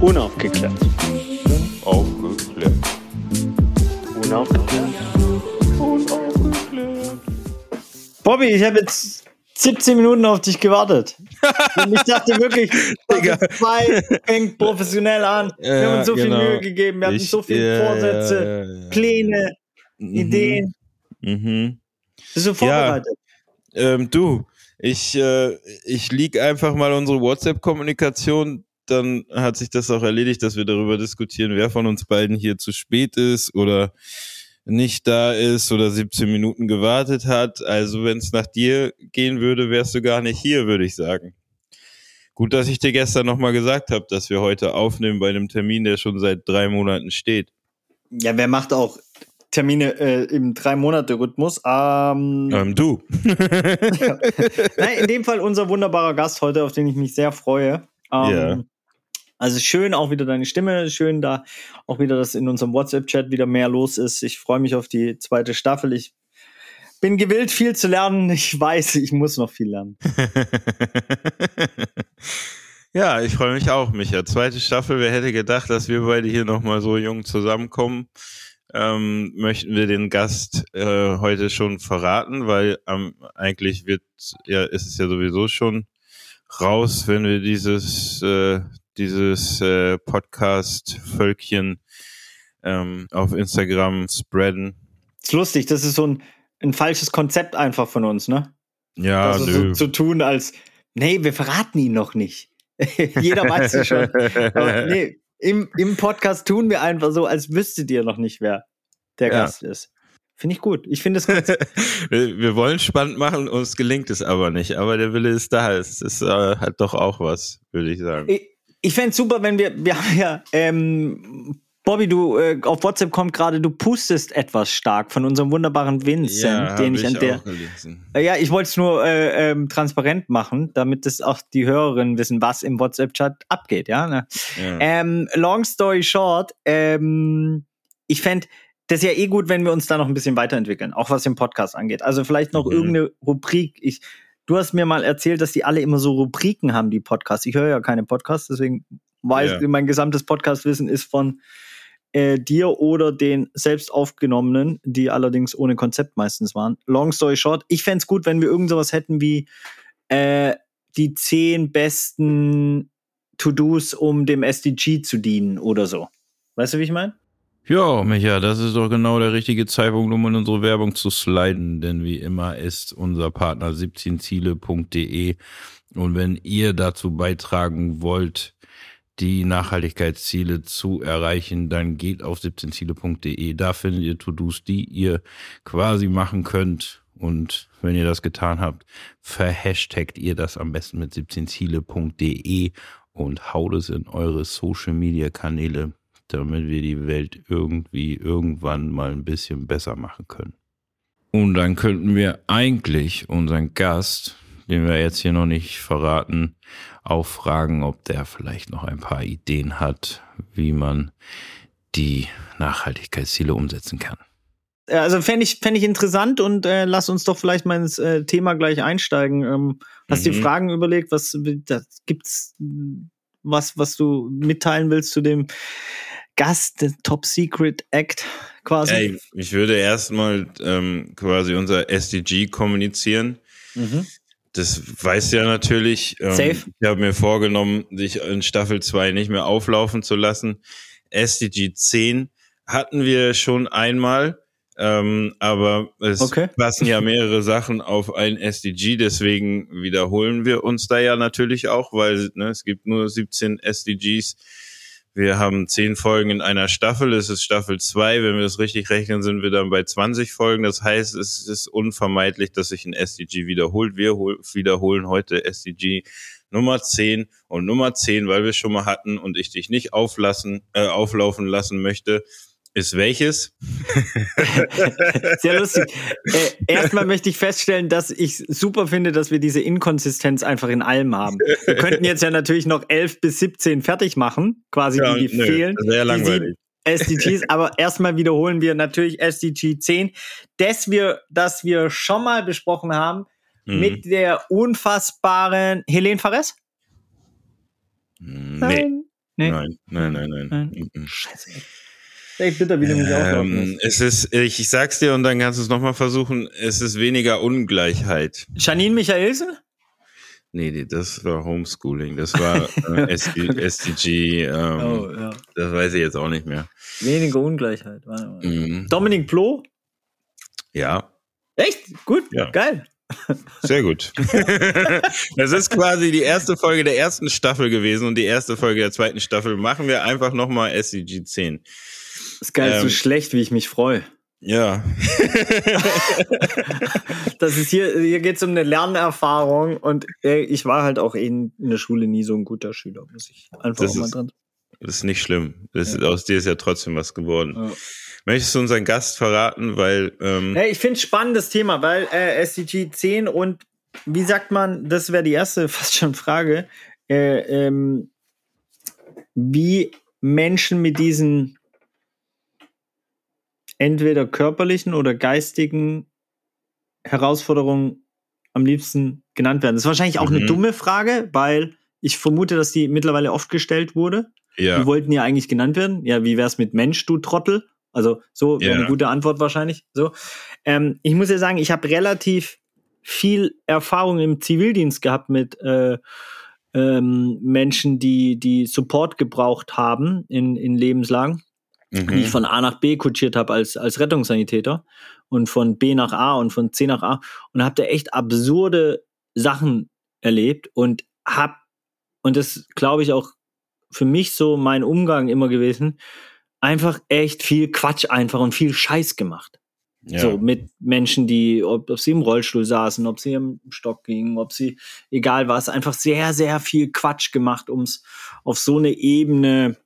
Unaufgeklärt. Aufgeklärt. Unaufgeklärt. Unaufgeklärt. Bobby, ich habe jetzt 17 Minuten auf dich gewartet. Und ich dachte wirklich, 2 fängt professionell an. Wir Ja, haben uns so viel genau. Mühe gegeben. Wir hatten Ich- so viele ja, Vorsätze, ja, ja, ja. Pläne, Mhm. Ideen. Mhm. Bist du vorbereitet? Ähm, du, ich, äh, ich lieg einfach mal unsere WhatsApp-Kommunikation. Dann hat sich das auch erledigt, dass wir darüber diskutieren, wer von uns beiden hier zu spät ist oder nicht da ist oder 17 Minuten gewartet hat. Also wenn es nach dir gehen würde, wärst du gar nicht hier, würde ich sagen. Gut, dass ich dir gestern nochmal gesagt habe, dass wir heute aufnehmen bei einem Termin, der schon seit drei Monaten steht. Ja, wer macht auch Termine äh, im Drei-Monate-Rhythmus? Ähm, Ähm, du. Nein, in dem Fall unser wunderbarer Gast heute, auf den ich mich sehr freue. Ähm, Ja. Also schön auch wieder deine Stimme, schön da auch wieder, dass in unserem WhatsApp-Chat wieder mehr los ist. Ich freue mich auf die zweite Staffel. Ich bin gewillt, viel zu lernen. Ich weiß, ich muss noch viel lernen. ja, ich freue mich auch, Micha. Zweite Staffel, wer hätte gedacht, dass wir beide hier nochmal so jung zusammenkommen? Ähm, möchten wir den Gast äh, heute schon verraten, weil ähm, eigentlich wird, ja, ist es ja sowieso schon raus, wenn wir dieses, äh, dieses äh, Podcast-Völkchen ähm, auf Instagram spreaden. Ist lustig, das ist so ein, ein falsches Konzept einfach von uns, ne? Ja, also nö. so zu tun, als, nee, wir verraten ihn noch nicht. Jeder weiß es schon. Aber nee, im, im Podcast tun wir einfach so, als wüsstet ihr noch nicht, wer der Ja. Gast ist. Finde ich gut. Ich finde es gut. wir, wollen spannend machen, uns gelingt es aber nicht. Aber der Wille ist da. Es ist äh, hat doch auch was, würde ich sagen. Ich, ich fände es super, wenn wir, wir haben ja, ähm, Bobby, du äh, auf WhatsApp kommt gerade, du pustest etwas stark von unserem wunderbaren Vincent, den hab ich an der. Äh, Ja, ich wollte es nur äh, ähm, transparent machen, damit es auch die Hörerinnen wissen, was im WhatsApp-Chat abgeht, ja. Ne? Ja. Ähm, long story short, ähm, ich fände das ja eh gut, wenn wir uns da noch ein bisschen weiterentwickeln, auch was den Podcast angeht. Also vielleicht noch Mhm. irgendeine Rubrik. Ich, du hast mir mal erzählt, dass die alle immer so Rubriken haben, die Podcasts. Ich höre ja keine Podcasts, deswegen weiß Ja. mein gesamtes Podcastwissen ist von äh, dir oder den selbst aufgenommenen, die allerdings ohne Konzept meistens waren. Long story short, ich fände es gut, wenn wir irgend sowas hätten wie äh, die zehn besten To-Dos, um dem SDG zu dienen oder so. Weißt du, wie ich meine? Ja, Micha, das ist doch genau der richtige Zeitpunkt, um in unsere Werbung zu sliden, denn wie immer ist unser Partner 17ziele.de und wenn ihr dazu beitragen wollt, die Nachhaltigkeitsziele zu erreichen, dann geht auf 17ziele.de. Da findet ihr To-Dos, die ihr quasi machen könnt. Und wenn ihr das getan habt, verhashtagt ihr das am besten mit 17ziele.de und haut es in eure Social Media Kanäle, damit wir die Welt irgendwie irgendwann mal ein bisschen besser machen können. Und dann könnten wir eigentlich unseren Gast, den wir jetzt hier noch nicht verraten, auch fragen, ob der vielleicht noch ein paar Ideen hat, wie man die Nachhaltigkeitsziele umsetzen kann. Also fände ich, fänd ich interessant und äh, lass uns doch vielleicht mal ins äh, Thema gleich einsteigen. Ähm, hast du Mhm. dir Fragen überlegt? Was gibt's mh, was, was du mitteilen willst zu dem Gast, der Top Secret Act quasi? Ey, ich würde erstmal ähm, quasi unser SDG kommunizieren. Mhm. Das weiß ja natürlich. Ähm, Safe. Ich habe mir vorgenommen, dich in Staffel 2 nicht mehr auflaufen zu lassen. SDG 10 hatten wir schon einmal, ähm, aber es Okay. passen ja mehrere Sachen auf ein SDG, deswegen wiederholen wir uns da ja natürlich auch, weil ne, es gibt nur 17 SDGs. Wir haben 10 Folgen in einer Staffel, es ist Staffel 2, wenn wir das richtig rechnen, sind wir dann bei 20 Folgen. Das heißt, es ist unvermeidlich, dass sich ein SDG wiederholt. Wir hol- wiederholen heute SDG Nummer 10 und Nummer 10, weil wir es schon mal hatten und ich dich nicht auflassen, äh, auflaufen lassen möchte, ist welches? Sehr lustig. Äh, erstmal möchte ich feststellen, dass ich super finde, dass wir diese Inkonsistenz einfach in allem haben. Wir könnten jetzt ja natürlich noch 11 bis 17 fertig machen, quasi die, die nö, fehlen. das wäre langweilig. SDGs, aber erstmal wiederholen wir natürlich SDG 10, das wir, das wir schon mal besprochen haben Mhm. mit der unfassbaren Helene Fares? Nee. Nee. Nein, nein, nein, nein. Nein. Mhm. Scheiße. Echt bitter, wie du mich auslaufen Ähm, es ist, ich, ich sag's dir und dann kannst du es nochmal versuchen, es ist weniger Ungleichheit. Janine Michaelsen? Nee, nee, das war Homeschooling, das war äh, SD, SDG, ähm, Oh, ja. das weiß ich jetzt auch nicht mehr. Weniger Ungleichheit. Warte mal. Mhm. Dominik Ploh? Ja, Echt? Gut, Ja. geil. sehr gut. das ist quasi die erste Folge der ersten Staffel gewesen und die erste Folge der zweiten Staffel machen wir einfach nochmal SDG 10. ist geil, so Ähm. schlecht, wie ich mich freue. Ja, Das ist hier, hier geht es um eine Lernerfahrung und ich war halt auch in, in der Schule nie so ein guter Schüler, muss ich einfach Das mal ist- dran. das ist nicht schlimm. Das, Ja. Aus dir ist ja trotzdem was geworden. Ja. Möchtest du unseren Gast verraten, weil ähm, Hey, ich finde es spannendes Thema, weil äh, SDG 10 und wie sagt man, das wäre die erste fast schon Frage, äh, ähm, wie Menschen mit diesen entweder körperlichen oder geistigen Herausforderungen am liebsten genannt werden. Das ist wahrscheinlich auch eine Mhm. dumme Frage, weil ich vermute, dass die mittlerweile oft gestellt wurde. ja, Die wollten ja eigentlich genannt werden. Ja, wie wär's mit Mensch, du Trottel? Also so wäre Ja. eine gute Antwort wahrscheinlich. So, ähm, ich muss ja sagen, ich habe relativ viel Erfahrung im Zivildienst gehabt mit äh, ähm, Menschen, die die Support gebraucht haben in, in Lebenslagen, die ich mhm. von A nach B kutschiert habe als als Rettungssanitäter und von B nach A und von C nach A und habe da echt absurde Sachen erlebt und hab und das glaube ich auch für mich so mein Umgang immer gewesen, einfach echt viel Quatsch einfach und viel Scheiß gemacht. ja. So mit Menschen, die, ob, ob sie im Rollstuhl saßen, ob sie im Stock gingen, ob sie, egal was, einfach sehr, sehr viel Quatsch gemacht, um es auf so eine Ebene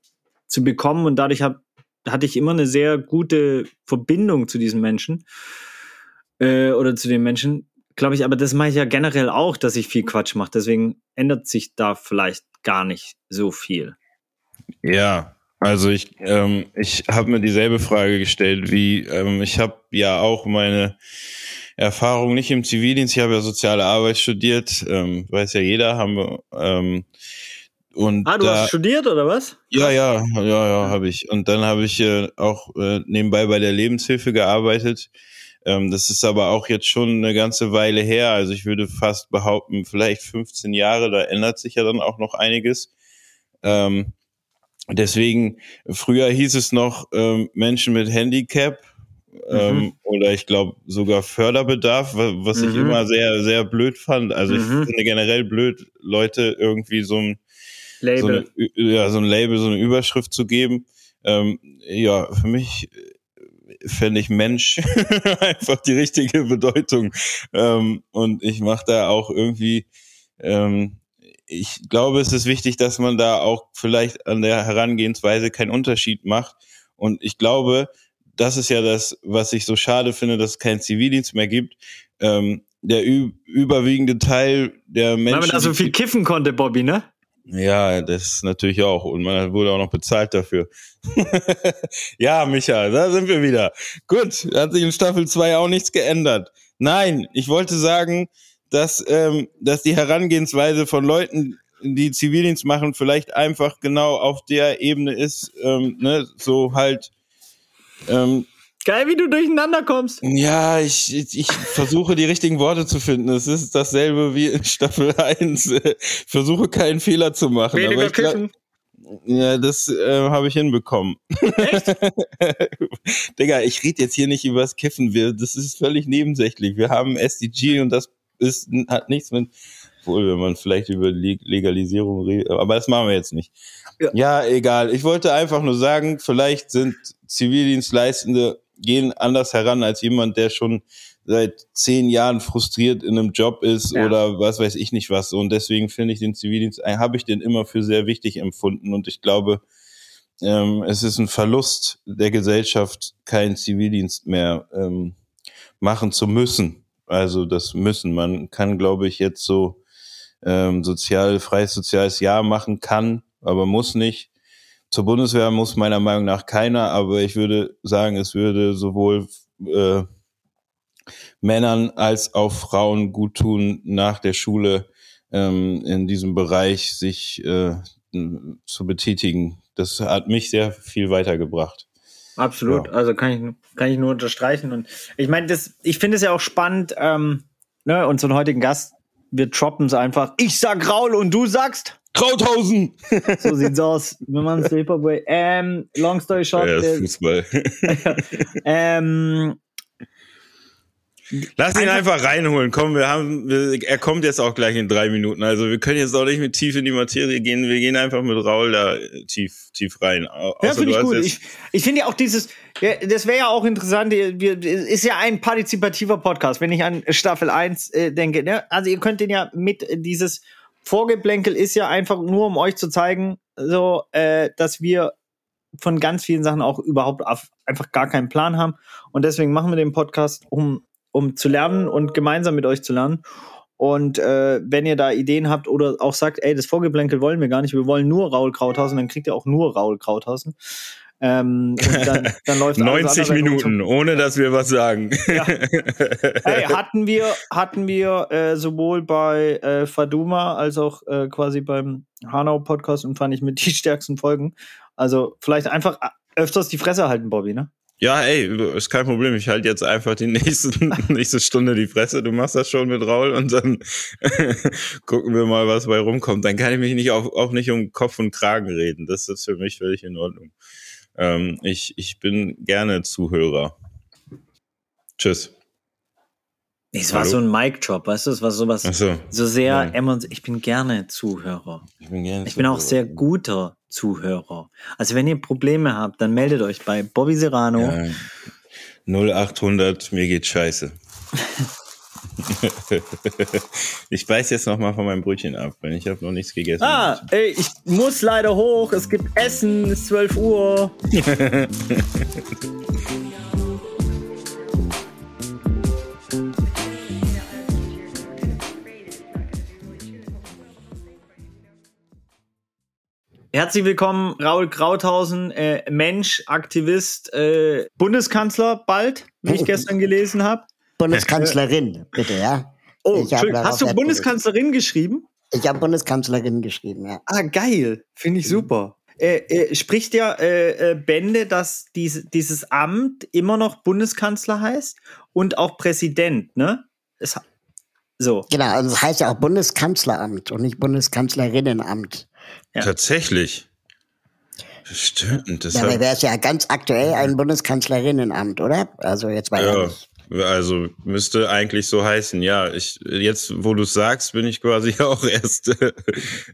zu bekommen. Und dadurch hab, hatte ich immer eine sehr gute Verbindung zu diesen Menschen äh, oder zu den Menschen, glaube ich. Aber das mache ich ja generell auch, dass ich viel Quatsch mache. Deswegen ändert sich da vielleicht gar nicht so viel. Ja, also ich, ähm, ich habe mir dieselbe Frage gestellt, wie ähm, ich habe ja auch meine Erfahrung nicht im Zivildienst, ich habe ja soziale Arbeit studiert, ähm, weiß ja jeder, haben wir ähm, und Ah, du da, hast studiert oder was? ja, ja, ja, ja, habe ich. Und dann habe ich äh, auch äh, nebenbei bei der Lebenshilfe gearbeitet. Ähm, das ist aber auch jetzt schon eine ganze Weile her. Also ich würde fast behaupten, vielleicht 15 Jahre, da ändert sich ja dann auch noch einiges. Ähm, deswegen, früher hieß es noch ähm, Menschen mit Handicap ähm, Mhm. oder ich glaube sogar Förderbedarf, wa- was ich Mhm. immer sehr, sehr blöd fand. Also ich Mhm. finde generell blöd, Leute irgendwie so ein so Label. eine, Ü- ja, so ein Label, so eine Überschrift zu geben. Ähm, ja, für mich äh, fände ich Mensch einfach die richtige Bedeutung. Ähm, und ich mache da auch irgendwie, ähm, ich glaube, es ist wichtig, dass man da auch vielleicht an der Herangehensweise keinen Unterschied macht. Und ich glaube, das ist ja das, was ich so schade finde, dass es keinen Zivildienst mehr gibt. Ähm, der überwiegende Teil der Menschen. Weil man da so viel kiffen konnte, Bobby, ne? Ja, das natürlich auch. Und man wurde auch noch bezahlt dafür. ja, Micha, da sind wir wieder. Gut, hat sich in Staffel 2 auch nichts geändert. Nein, ich wollte sagen, dass, ähm, dass die Herangehensweise von Leuten, die Zivildienst machen, vielleicht einfach genau auf der Ebene ist, ähm, ne, so halt, ähm, Geil, wie du durcheinander kommst. ja, ich, ich, ich versuche die richtigen Worte zu finden. Es ist dasselbe wie in Staffel 1. Versuche keinen Fehler zu machen. Weniger kiffen. ja, das äh, habe ich hinbekommen. Echt? Digga, ich rede jetzt hier nicht über das Kiffen. Wir, das ist völlig nebensächlich. Wir haben SDG und das ist, hat nichts mit, wohl, wenn man vielleicht über Leg Legalisierung redet, aber das machen wir jetzt nicht. Ja. Ja. egal. Ich wollte einfach nur sagen, vielleicht sind Zivildienstleistende gehen anders heran als jemand, der schon seit zehn Jahren frustriert in einem Job ist Ja. oder was weiß ich nicht was. Und deswegen finde ich den Zivildienst, äh, habe ich den immer für sehr wichtig empfunden. Und ich glaube, ähm, es ist ein Verlust der Gesellschaft, keinen Zivildienst mehr ähm, machen zu müssen. Also das müssen. Man kann, glaube ich, jetzt so ähm, sozial, freies soziales Jahr machen kann, aber muss nicht. Zur Bundeswehr muss meiner Meinung nach keiner, aber ich würde sagen, es würde sowohl äh, Männern als auch Frauen gut tun, nach der Schule ähm, in diesem Bereich sich äh, zu betätigen. Das hat mich sehr viel weitergebracht. Absolut, ja. also kann ich, kann ich nur unterstreichen. Und ich meine, das, ich finde es ja auch spannend, ähm, ne, unseren heutigen Gast, wir droppen es einfach. Ich sag Raul und du sagst Krauthausen! so sieht's aus. Wir machen es Hip-Hop-Way. Ähm, long story short. Ja, Fußball. ähm, Lass ihn einfach reinholen. Komm, wir haben, wir, er kommt jetzt auch gleich in drei Minuten. Also wir können jetzt auch nicht mit tief in die Materie gehen. Wir gehen einfach mit Raul da tief, tief rein. Außer ja, finde ich gut. Ich, ich finde ja auch dieses, ja, das wäre ja auch interessant. Wir, ist ja ein partizipativer Podcast, wenn ich an Staffel 1 äh, denke. Ne? Also ihr könnt den ja mit dieses Vorgeplänkel ist ja einfach nur, um euch zu zeigen, so, äh, dass wir von ganz vielen Sachen auch überhaupt einfach gar keinen Plan haben. Und deswegen machen wir den Podcast, um um zu lernen und gemeinsam mit euch zu lernen. Und äh, wenn ihr da Ideen habt oder auch sagt, ey, das Vorgeplänkel wollen wir gar nicht, wir wollen nur Raul Krauthausen, dann kriegt ihr auch nur Raul Krauthausen. Ähm, dann, dann läuft 90 Minuten, ohne dass wir was sagen. Ja. Hey, hatten wir, hatten wir äh, sowohl bei äh, Faduma als auch äh, quasi beim Hanau Podcast und fand ich mit die stärksten Folgen. Also vielleicht einfach öfters die Fresse halten, Bobby, ne? Ja, ey, ist kein Problem. Ich halte jetzt einfach die nächsten, nächste Stunde die Fresse. Du machst das schon mit Raul und dann gucken wir mal, was bei rumkommt. Dann kann ich mich nicht auch, auch nicht um Kopf und Kragen reden. Das ist für mich völlig in Ordnung. Ähm, ich, ich bin gerne Zuhörer. Tschüss. Es war Hallo? so ein Mic-Drop, weißt du, es war sowas, so, so sehr, ja. ich bin gerne Zuhörer. Ich bin gerne Ich bin auch sehr guter Zuhörer. Also wenn ihr Probleme habt, dann meldet euch bei Bobby Serrano. Ja. 0800, mir geht scheiße. ich beiß jetzt noch mal von meinem Brötchen ab, weil ich habe noch nichts gegessen. Ah, ey, ich muss leider hoch. Es gibt Essen, es ist 12 Uhr. Herzlich willkommen, Raul Krauthausen, äh, Mensch, Aktivist, äh, Bundeskanzler bald, wie ich gestern gelesen habe. Bundeskanzlerin, bitte, ja. Oh, hast du Bundeskanzlerin geschrieben? Ich habe Bundeskanzlerin geschrieben, ja. Ah, geil, finde ich super. Äh, äh, spricht ja äh, äh, Bände, dass dies, dieses Amt immer noch Bundeskanzler heißt und auch Präsident, ne? Es, so. Genau, also es heißt ja auch Bundeskanzleramt und nicht Bundeskanzlerinnenamt. Ja. Tatsächlich. Stimmt. Das Dabei wäre es ja ganz aktuell ein Bundeskanzlerinnenamt, oder? Also jetzt war ja. nicht. Also müsste eigentlich so heißen, ja. Ich jetzt, wo du es sagst, bin ich quasi auch erst.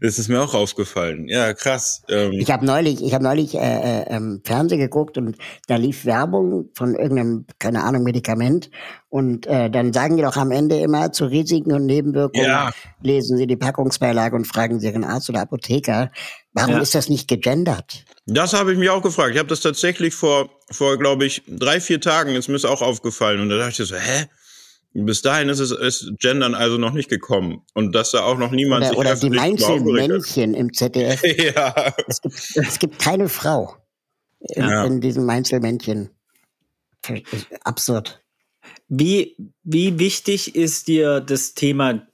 ist es mir auch aufgefallen. Ja, krass. Ähm. Ich habe neulich, ich habe neulich äh, äh, ähm, Fernsehen geguckt und da lief Werbung von irgendeinem, keine Ahnung, Medikament. Und äh, dann sagen die doch am Ende immer zu Risiken und Nebenwirkungen, ja. lesen Sie die Packungsbeilage und fragen Sie Ihren Arzt oder Apotheker. Warum ja. ist das nicht gegendert? Das habe ich mich auch gefragt. Ich habe das tatsächlich vor, vor glaube ich, drei, vier Tagen, ist mir auch aufgefallen. Und da dachte ich so, hä? Bis dahin ist es ist Gendern also noch nicht gekommen. Und dass da auch noch niemand oder, sich Oder die Meinzelmännchen im ZDF. ja. Es gibt, es gibt keine Frau in, ja. in diesem Meinzelmännchen. Absurd. Wie, wie wichtig ist dir das Thema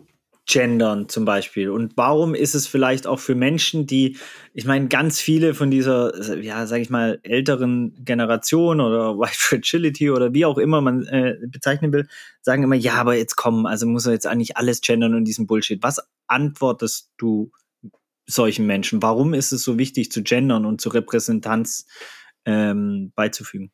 Gendern zum Beispiel? Und warum ist es vielleicht auch für Menschen, die, ich meine, ganz viele von dieser, ja, sag ich mal, älteren Generation oder White Fragility oder wie auch immer man äh, bezeichnen will, sagen immer, ja, aber jetzt kommen, also muss er jetzt eigentlich alles gendern und diesen Bullshit. Was antwortest du solchen Menschen? Warum ist es so wichtig zu gendern und zur Repräsentanz ähm, beizufügen?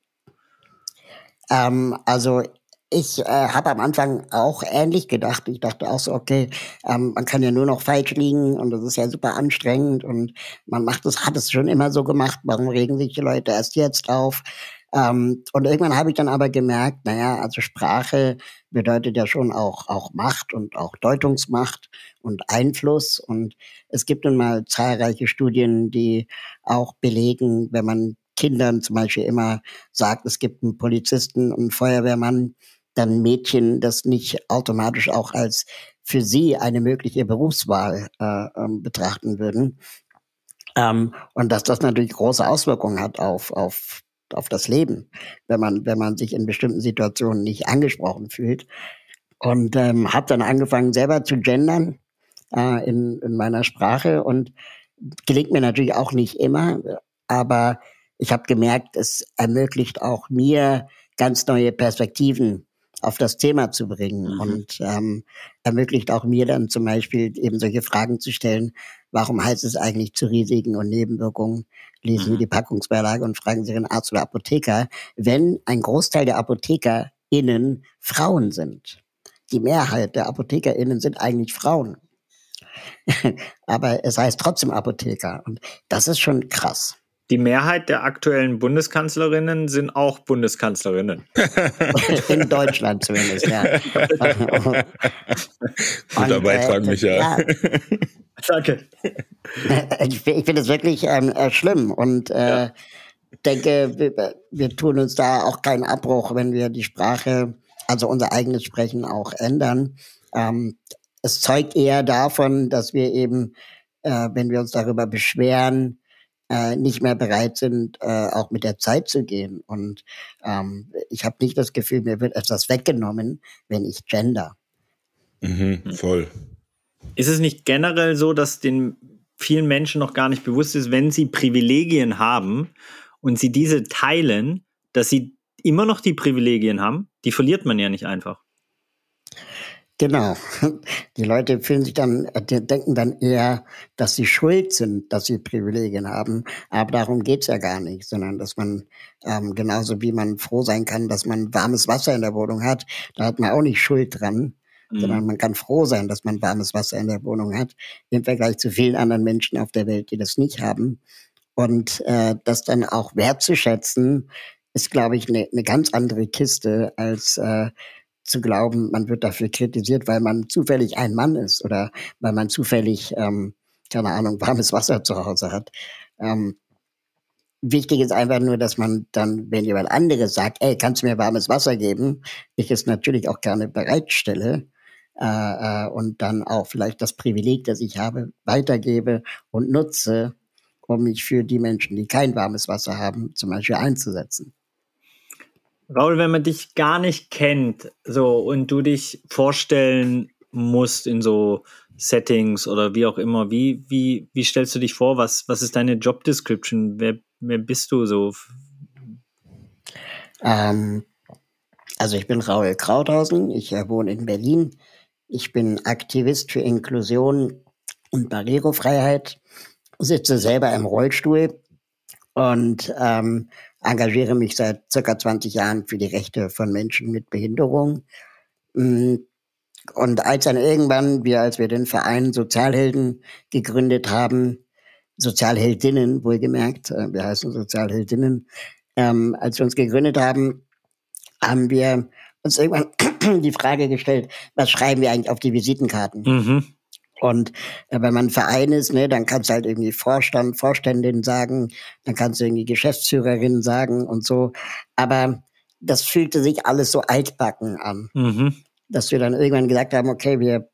Ähm, also ich äh, habe am Anfang auch ähnlich gedacht. Ich dachte auch so, okay, ähm, man kann ja nur noch falsch liegen und das ist ja super anstrengend und man macht es, hat es schon immer so gemacht. Warum regen sich die Leute erst jetzt auf? Ähm, und irgendwann habe ich dann aber gemerkt, naja, also Sprache bedeutet ja schon auch, auch Macht und auch Deutungsmacht und Einfluss. Und es gibt nun mal zahlreiche Studien, die auch belegen, wenn man Kindern zum Beispiel immer sagt, es gibt einen Polizisten und einen Feuerwehrmann, dann Mädchen das nicht automatisch auch als für sie eine mögliche Berufswahl äh, ähm, betrachten würden. Ähm, und dass das natürlich große Auswirkungen hat auf, auf, auf das Leben, wenn man, wenn man sich in bestimmten Situationen nicht angesprochen fühlt. Und ähm, habe dann angefangen, selber zu gendern äh, in, in meiner Sprache und gelingt mir natürlich auch nicht immer, aber ich habe gemerkt, es ermöglicht auch mir ganz neue Perspektiven auf das Thema zu bringen mhm. und ähm, ermöglicht auch mir dann zum Beispiel eben solche Fragen zu stellen, warum heißt es eigentlich zu Risiken und Nebenwirkungen? Lesen Sie mhm. die Packungsbeilage und fragen Sie Ihren Arzt oder Apotheker, wenn ein Großteil der ApothekerInnen Frauen sind. Die Mehrheit der ApothekerInnen sind eigentlich Frauen. Aber es heißt trotzdem Apotheker. Und das ist schon krass. Die Mehrheit der aktuellen Bundeskanzlerinnen sind auch Bundeskanzlerinnen. In Deutschland zumindest, ja. Guter Beitrag, äh, Michael. Ja. Danke. Ich, ich finde es wirklich ähm, äh, schlimm und äh, ja. denke, wir, wir tun uns da auch keinen Abbruch, wenn wir die Sprache, also unser eigenes Sprechen auch ändern. Ähm, es zeugt eher davon, dass wir eben, äh, wenn wir uns darüber beschweren, äh, nicht mehr bereit sind, äh, auch mit der Zeit zu gehen. Und ähm, ich habe nicht das Gefühl, mir wird etwas weggenommen, wenn ich gender. Mhm, voll. Ist es nicht generell so, dass den vielen Menschen noch gar nicht bewusst ist, wenn sie Privilegien haben und sie diese teilen, dass sie immer noch die Privilegien haben? Die verliert man ja nicht einfach. Genau. Die Leute fühlen sich dann, die denken dann eher, dass sie schuld sind, dass sie Privilegien haben. Aber darum geht's ja gar nicht, sondern dass man ähm, genauso wie man froh sein kann, dass man warmes Wasser in der Wohnung hat, da hat man auch nicht Schuld dran. Mhm. Sondern man kann froh sein, dass man warmes Wasser in der Wohnung hat, im Vergleich zu vielen anderen Menschen auf der Welt, die das nicht haben. Und äh, das dann auch wertzuschätzen, ist, glaube ich, eine ne ganz andere Kiste als äh, zu glauben, man wird dafür kritisiert, weil man zufällig ein Mann ist oder weil man zufällig, ähm, keine Ahnung, warmes Wasser zu Hause hat. Ähm, wichtig ist einfach nur, dass man dann, wenn jemand anderes sagt, ey, kannst du mir warmes Wasser geben, ich es natürlich auch gerne bereitstelle äh, äh, und dann auch vielleicht das Privileg, das ich habe, weitergebe und nutze, um mich für die Menschen, die kein warmes Wasser haben, zum Beispiel einzusetzen. Raul, wenn man dich gar nicht kennt, so und du dich vorstellen musst in so Settings oder wie auch immer, wie, wie, wie stellst du dich vor? Was, was ist deine Job Description? Wer, wer bist du so? Ähm, also ich bin Raul Krauthausen, ich äh, wohne in Berlin. Ich bin Aktivist für Inklusion und Barrierefreiheit, sitze selber im Rollstuhl und ähm, engagiere mich seit circa 20 Jahren für die Rechte von Menschen mit Behinderung. Mm, und als dann irgendwann wir, als wir den Verein Sozialhelden gegründet haben, Sozialheldinnen wohlgemerkt, äh, wir heißen Sozialheldinnen, ähm, als wir uns gegründet haben, haben wir uns irgendwann die Frage gestellt, was schreiben wir eigentlich auf die Visitenkarten? Mhm. Und äh, wenn man ein Verein ist, ne, dann kannst du halt irgendwie Vorstand, Vorständin sagen, dann kannst du irgendwie Geschäftsführerin sagen und so. Aber das fühlte sich alles so altbacken an. Mhm. Dass wir dann irgendwann gesagt haben, okay, wir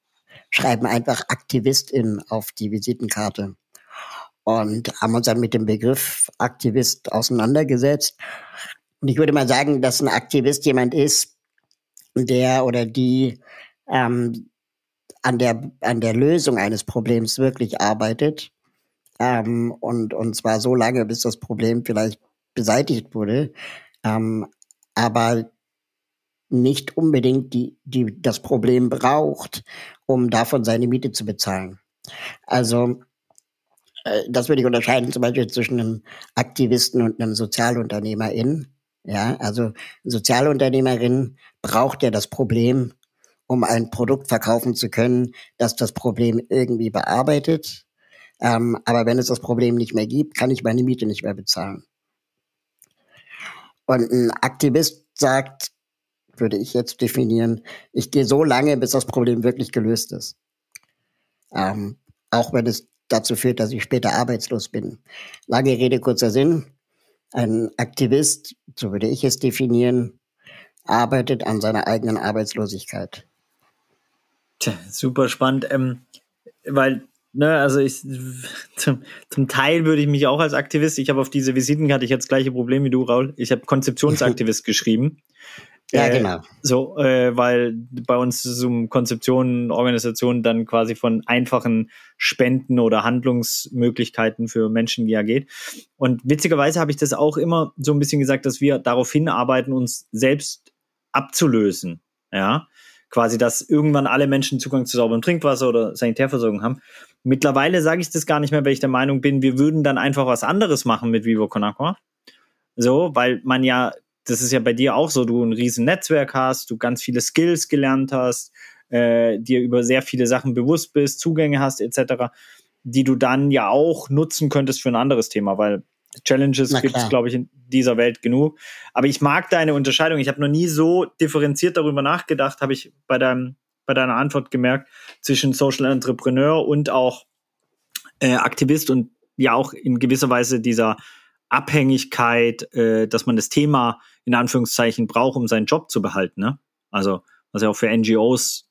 schreiben einfach Aktivistin auf die Visitenkarte. Und haben uns dann mit dem Begriff Aktivist auseinandergesetzt. Und ich würde mal sagen, dass ein Aktivist jemand ist, der oder die ähm, an der, an der Lösung eines Problems wirklich arbeitet. Ähm, und, und zwar so lange, bis das Problem vielleicht beseitigt wurde. Ähm, aber nicht unbedingt die, die das Problem braucht, um davon seine Miete zu bezahlen. Also äh, das würde ich unterscheiden zum Beispiel zwischen einem Aktivisten und einem Sozialunternehmerin. Ja, also Sozialunternehmerin braucht ja das Problem um ein Produkt verkaufen zu können, das das Problem irgendwie bearbeitet. Ähm, aber wenn es das Problem nicht mehr gibt, kann ich meine Miete nicht mehr bezahlen. Und ein Aktivist sagt, würde ich jetzt definieren, ich gehe so lange, bis das Problem wirklich gelöst ist. Ähm, auch wenn es dazu führt, dass ich später arbeitslos bin. Lange Rede, kurzer Sinn. Ein Aktivist, so würde ich es definieren, arbeitet an seiner eigenen Arbeitslosigkeit. Tja, super spannend, ähm, weil, ne, also ich, zum, zum Teil würde ich mich auch als Aktivist, ich habe auf diese Visitenkarte, ich hatte das gleiche Problem wie du, Raul, ich habe Konzeptionsaktivist geschrieben. Ja, äh, genau. So, äh, weil bei uns so um Konzeptionen, Organisationen dann quasi von einfachen Spenden oder Handlungsmöglichkeiten für Menschen ja geht. Und witzigerweise habe ich das auch immer so ein bisschen gesagt, dass wir darauf hinarbeiten, uns selbst abzulösen. Ja, quasi, dass irgendwann alle Menschen Zugang zu sauberem Trinkwasser oder Sanitärversorgung haben. Mittlerweile sage ich das gar nicht mehr, weil ich der Meinung bin, wir würden dann einfach was anderes machen mit Vivo Con Agua. So, weil man ja das ist ja bei dir auch so, du ein riesen Netzwerk hast, du ganz viele Skills gelernt hast, äh, dir über sehr viele Sachen bewusst bist, Zugänge hast etc., die du dann ja auch nutzen könntest für ein anderes Thema, weil Challenges gibt es, glaube ich, in dieser Welt genug. Aber ich mag deine Unterscheidung. Ich habe noch nie so differenziert darüber nachgedacht, habe ich bei, deinem, bei deiner Antwort gemerkt, zwischen Social Entrepreneur und auch äh, Aktivist und ja auch in gewisser Weise dieser Abhängigkeit, äh, dass man das Thema in Anführungszeichen braucht, um seinen Job zu behalten. Ne? Also, was ja auch für NGOs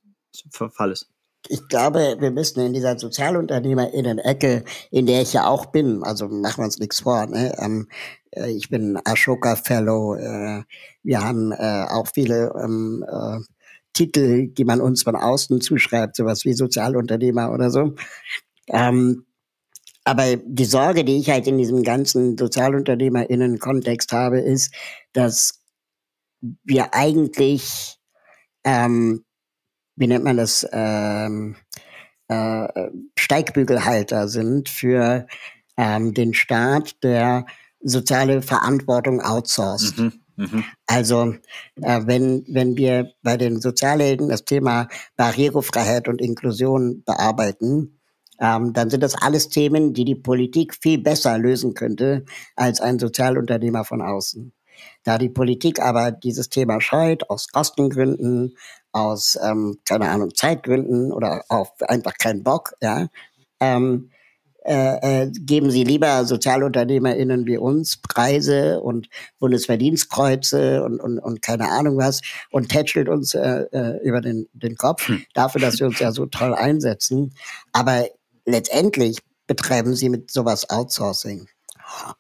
Fall ist. Ich glaube, wir müssen in dieser Sozialunternehmerinnen-Ecke, in der ich ja auch bin, also machen wir uns nichts vor, ne? Ähm, äh, ich bin Ashoka Fellow, äh, wir haben äh, auch viele ähm, äh, Titel, die man uns von außen zuschreibt, sowas wie Sozialunternehmer oder so. Ähm, aber die Sorge, die ich halt in diesem ganzen SozialunternehmerInnen-Kontext habe, ist, dass wir eigentlich, ähm, wie nennt man das, ähm, äh, Steigbügelhalter sind für ähm, den Staat, der soziale Verantwortung outsourced. Mhm. Mhm. Also äh, wenn, wenn wir bei den Sozialhelden das Thema Barrierefreiheit und Inklusion bearbeiten, ähm, dann sind das alles Themen, die die Politik viel besser lösen könnte als ein Sozialunternehmer von außen. Da die Politik aber dieses Thema scheut, aus Kostengründen, aus, ähm, keine Ahnung, Zeitgründen oder auch einfach keinen Bock, ja, ähm, äh, äh, geben sie lieber SozialunternehmerInnen wie uns Preise und Bundesverdienstkreuze und, und, und keine Ahnung was und tätschelt uns äh, äh, über den, den Kopf hm. dafür, dass wir uns ja so toll einsetzen. Aber letztendlich betreiben sie mit sowas Outsourcing.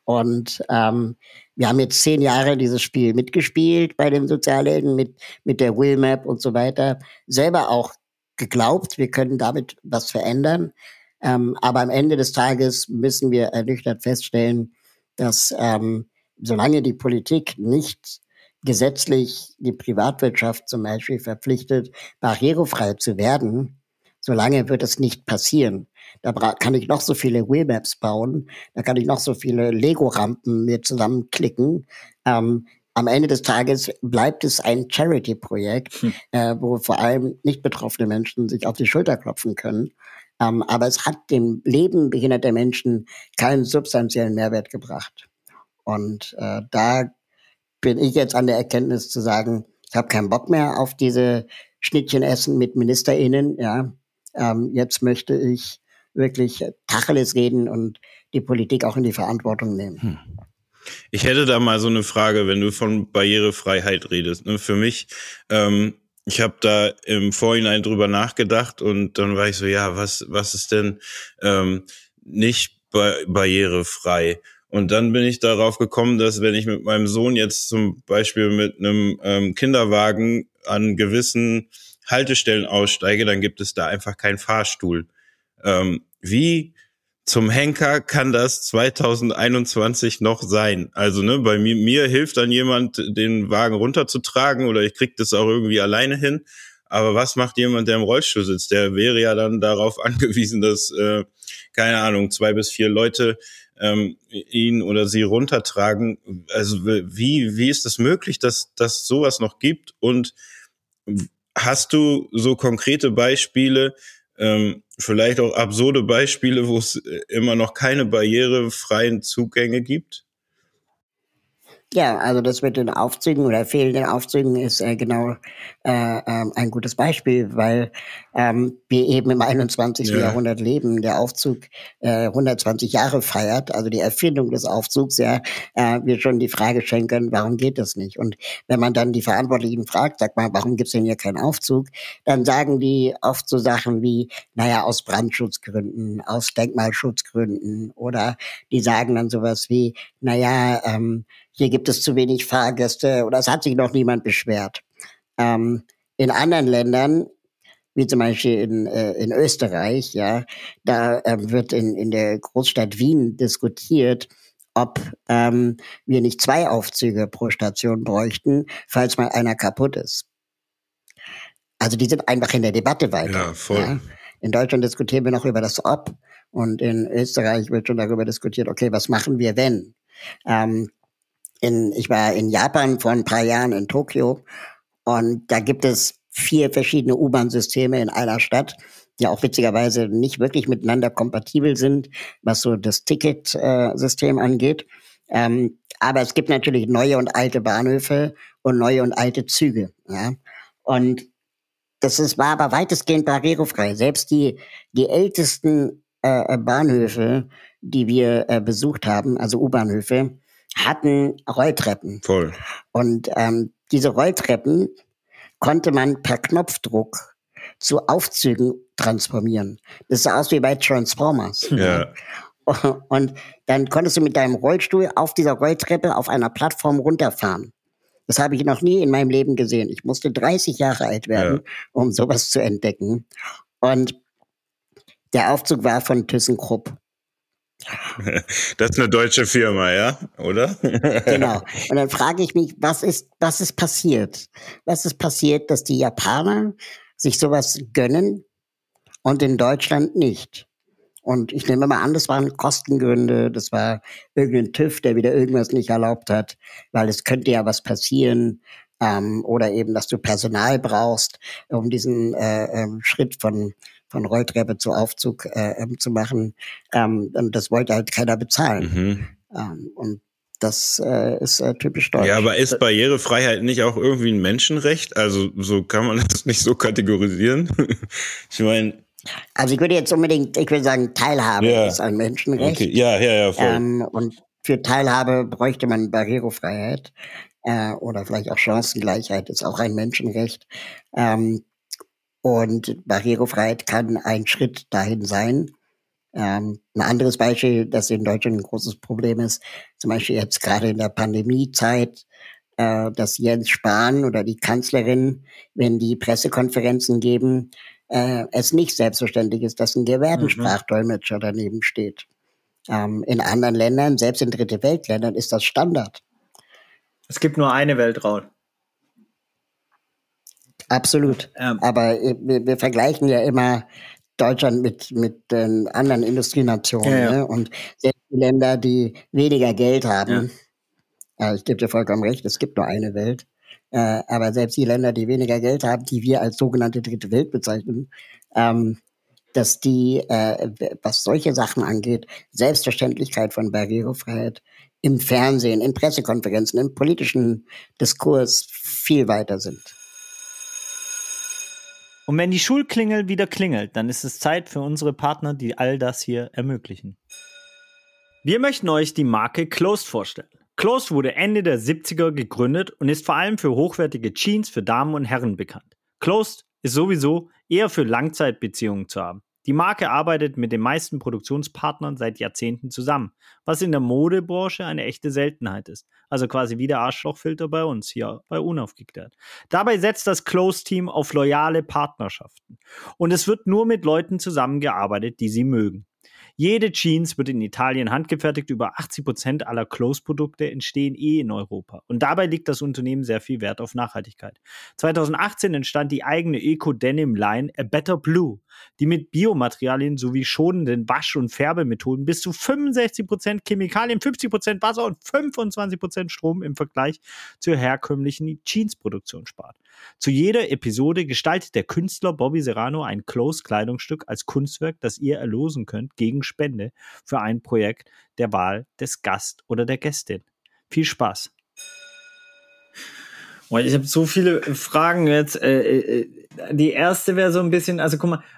Und ähm, wir haben jetzt zehn Jahre dieses Spiel mitgespielt bei den Sozialhelden mit, mit der Willmap und so weiter. Selber auch geglaubt, wir können damit was verändern. Ähm, aber am Ende des Tages müssen wir ernüchtert feststellen, dass ähm, solange die Politik nicht gesetzlich die Privatwirtschaft zum Beispiel verpflichtet, barrierefrei zu werden, solange wird es nicht passieren. Da kann ich noch so viele Wheelmaps bauen, da kann ich noch so viele Lego-Rampen mir zusammenklicken. Ähm, am Ende des Tages bleibt es ein Charity-Projekt, hm. äh, wo vor allem nicht betroffene Menschen sich auf die Schulter klopfen können. Ähm, aber es hat dem Leben behinderter Menschen keinen substanziellen Mehrwert gebracht. Und äh, da bin ich jetzt an der Erkenntnis zu sagen, ich habe keinen Bock mehr auf diese Schnittchenessen mit MinisterInnen. Ja, ähm, jetzt möchte ich wirklich Tacheles reden und die Politik auch in die Verantwortung nehmen. Hm. Ich hätte da mal so eine Frage, wenn du von Barrierefreiheit redest. Ne? Für mich, ähm, ich habe da im Vorhinein drüber nachgedacht und dann war ich so, ja, was, was ist denn ähm, nicht barrierefrei? Und dann bin ich darauf gekommen, dass wenn ich mit meinem Sohn jetzt zum Beispiel mit einem ähm, Kinderwagen an gewissen Haltestellen aussteige, dann gibt es da einfach keinen Fahrstuhl. Ähm, wie zum Henker kann das 2021 noch sein? Also ne, bei mir, mir hilft dann jemand, den Wagen runterzutragen oder ich krieg das auch irgendwie alleine hin. Aber was macht jemand, der im Rollstuhl sitzt? Der wäre ja dann darauf angewiesen, dass, äh, keine Ahnung, zwei bis vier Leute ähm, ihn oder sie runtertragen. Also wie, wie ist es das möglich, dass, dass sowas noch gibt? Und hast du so konkrete Beispiele, ähm, vielleicht auch absurde Beispiele, wo es äh, immer noch keine barrierefreien Zugänge gibt? Ja, also das mit den Aufzügen oder fehlenden Aufzügen ist äh, genau äh, äh, ein gutes Beispiel, weil ähm, wir eben im 21. Ja. Jahrhundert leben. Der Aufzug äh, 120 Jahre feiert, also die Erfindung des Aufzugs, ja, äh, wir schon die Frage stellen können, warum geht das nicht? Und wenn man dann die Verantwortlichen fragt, sagt mal, warum gibt's denn hier keinen Aufzug? Dann sagen die oft so Sachen wie, naja, aus Brandschutzgründen, aus Denkmalschutzgründen oder die sagen dann sowas wie, naja, ähm, hier gibt es zu wenig Fahrgäste oder es hat sich noch niemand beschwert. Ähm, in anderen Ländern, wie zum Beispiel in, äh, in Österreich, ja, da äh, wird in, in der Großstadt Wien diskutiert, ob ähm, wir nicht zwei Aufzüge pro Station bräuchten, falls mal einer kaputt ist. Also die sind einfach in der Debatte weiter. Ja, voll. Ja? In Deutschland diskutieren wir noch über das Ob und in Österreich wird schon darüber diskutiert, okay, was machen wir, wenn? Ähm, in, ich war in Japan vor ein paar Jahren in Tokio und da gibt es vier verschiedene U-Bahn-Systeme in einer Stadt, die auch witzigerweise nicht wirklich miteinander kompatibel sind, was so das Ticketsystem angeht. Ähm, aber es gibt natürlich neue und alte Bahnhöfe und neue und alte Züge. Ja? Und das ist, war aber weitestgehend barrierefrei. Selbst die, die ältesten äh, Bahnhöfe, die wir äh, besucht haben, also U-Bahnhöfe, hatten Rolltreppen. Voll. Und ähm, diese Rolltreppen konnte man per Knopfdruck zu Aufzügen transformieren. Das sah aus wie bei Transformers. Ja. Und dann konntest du mit deinem Rollstuhl auf dieser Rolltreppe auf einer Plattform runterfahren. Das habe ich noch nie in meinem Leben gesehen. Ich musste 30 Jahre alt werden, ja. um sowas zu entdecken. Und der Aufzug war von ThyssenKrupp. Das ist eine deutsche Firma, ja, oder? genau. Und dann frage ich mich, was ist, was ist passiert? Was ist passiert, dass die Japaner sich sowas gönnen und in Deutschland nicht? Und ich nehme mal an, das waren Kostengründe, das war irgendein TÜV, der wieder irgendwas nicht erlaubt hat, weil es könnte ja was passieren. Ähm, oder eben, dass du Personal brauchst, um diesen äh, äh, Schritt von von Rolltreppe zu Aufzug äh, ähm, zu machen. Ähm, und das wollte halt keiner bezahlen. Mhm. Ähm, und das äh, ist äh, typisch deutsch. Ja, aber ist Barrierefreiheit nicht auch irgendwie ein Menschenrecht? Also so kann man das nicht so kategorisieren. ich meine. Also ich würde jetzt unbedingt, ich würde sagen, Teilhabe ja. ist ein Menschenrecht. Okay. Ja, ja, ja. Voll. Ähm, und für Teilhabe bräuchte man Barrierefreiheit äh, oder vielleicht auch Chancengleichheit ist auch ein Menschenrecht. Ähm, und Barrierefreiheit kann ein Schritt dahin sein. Ähm, ein anderes Beispiel, das in Deutschland ein großes Problem ist, zum Beispiel jetzt gerade in der Pandemiezeit, äh, dass Jens Spahn oder die Kanzlerin, wenn die Pressekonferenzen geben, äh, es nicht selbstverständlich ist, dass ein Gebärdensprachdolmetscher mhm. daneben steht. Ähm, in anderen Ländern, selbst in Dritte Weltländern, ist das Standard. Es gibt nur eine Welt, Raul. Absolut. Ähm. Aber äh, wir, wir, vergleichen ja immer Deutschland mit, mit den anderen Industrienationen ja, ja. Ne? und selbst die Länder, die weniger Geld haben. Ja. ich gebe dir vollkommen recht, es gibt nur eine Welt. Äh, aber selbst die Länder, die weniger Geld haben, die wir als sogenannte dritte Welt bezeichnen, ähm, dass die, äh, was solche Sachen angeht, Selbstverständlichkeit von Barrierefreiheit im Fernsehen, in Pressekonferenzen, im politischen Diskurs viel weiter sind. Und wenn die Schulklingel wieder klingelt, dann ist es Zeit für unsere Partner, die all das hier ermöglichen. Wir möchten euch die Marke Closed vorstellen. Closed wurde Ende der 70er gegründet und ist vor allem für hochwertige Jeans für Damen und Herren bekannt. Closed ist sowieso eher für Langzeitbeziehungen zu haben. Die Marke arbeitet mit den meisten Produktionspartnern seit Jahrzehnten zusammen, was in der Modebranche eine echte Seltenheit ist. Also quasi wie der Arschlochfilter bei uns hier bei Unaufgeklärt. Dabei setzt das Close-Team auf loyale Partnerschaften. Und es wird nur mit Leuten zusammengearbeitet, die sie mögen. Jede Jeans wird in Italien handgefertigt. Über 80 Prozent aller Close-Produkte entstehen eh in Europa. Und dabei liegt das Unternehmen sehr viel Wert auf Nachhaltigkeit. 2018 entstand die eigene Eco-Denim-Line A Better Blue, die mit Biomaterialien sowie schonenden Wasch- und Färbemethoden bis zu 65 Prozent Chemikalien, 50 Prozent Wasser und 25 Prozent Strom im Vergleich zur herkömmlichen Jeans-Produktion spart. Zu jeder Episode gestaltet der Künstler Bobby Serrano ein Close-Kleidungsstück als Kunstwerk, das ihr erlosen könnt gegen Spende für ein Projekt der Wahl des Gast oder der Gästin. Viel Spaß! ich habe so viele Fragen jetzt. Äh, äh, die erste wäre so ein bisschen, also guck mal, äh,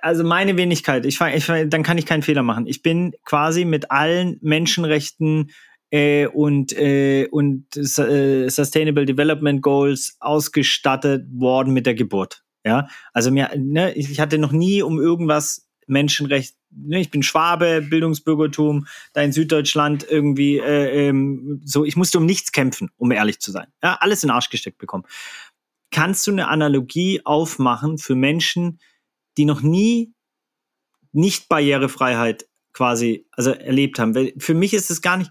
also meine Wenigkeit, ich, ich, dann kann ich keinen Fehler machen. Ich bin quasi mit allen Menschenrechten äh, und, äh, und äh, Sustainable Development Goals ausgestattet worden mit der Geburt. Ja, also mir, ne, ich hatte noch nie um irgendwas Menschenrecht, ne, ich bin Schwabe, Bildungsbürgertum, da in Süddeutschland irgendwie äh, ähm, so, ich musste um nichts kämpfen, um ehrlich zu sein. Ja, alles in den Arsch gesteckt bekommen. kannst du eine Analogie aufmachen für Menschen, die noch nie nicht Barrierefreiheit quasi also erlebt haben? Für mich ist es gar nicht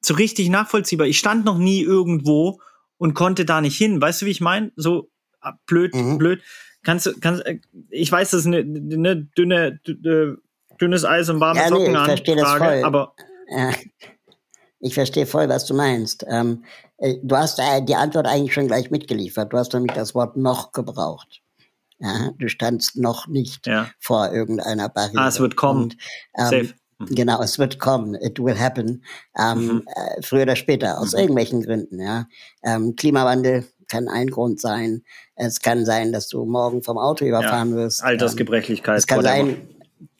so richtig nachvollziehbar. Ich stand noch nie irgendwo und konnte da nicht hin. Weißt du, wie ich meine? So ah, blöd, mhm. blöd. Kannst du, kannst, äh, ich weiß, das ist eine, eine dünne, dünne, dünnes Eis und warme ja, Socken nee, ich verstehe das voll. aber ja, ich verstehe voll, was du meinst. Ähm, äh, du hast äh, die Antwort eigentlich schon gleich mitgeliefert. Du hast nämlich das Wort noch gebraucht. Ja, du standst noch nicht ja. vor irgendeiner Barriere. Ah, es wird kommen. Und, ähm, Safe. Mhm. Genau, es wird kommen. It will happen. Ähm, mhm. äh, früher oder später, aus mhm. irgendwelchen Gründen. Ja. Ähm, Klimawandel kann ein Grund sein. Es kann sein, dass du morgen vom Auto überfahren ja. wirst. Altersgebrechlichkeit. es kann sein,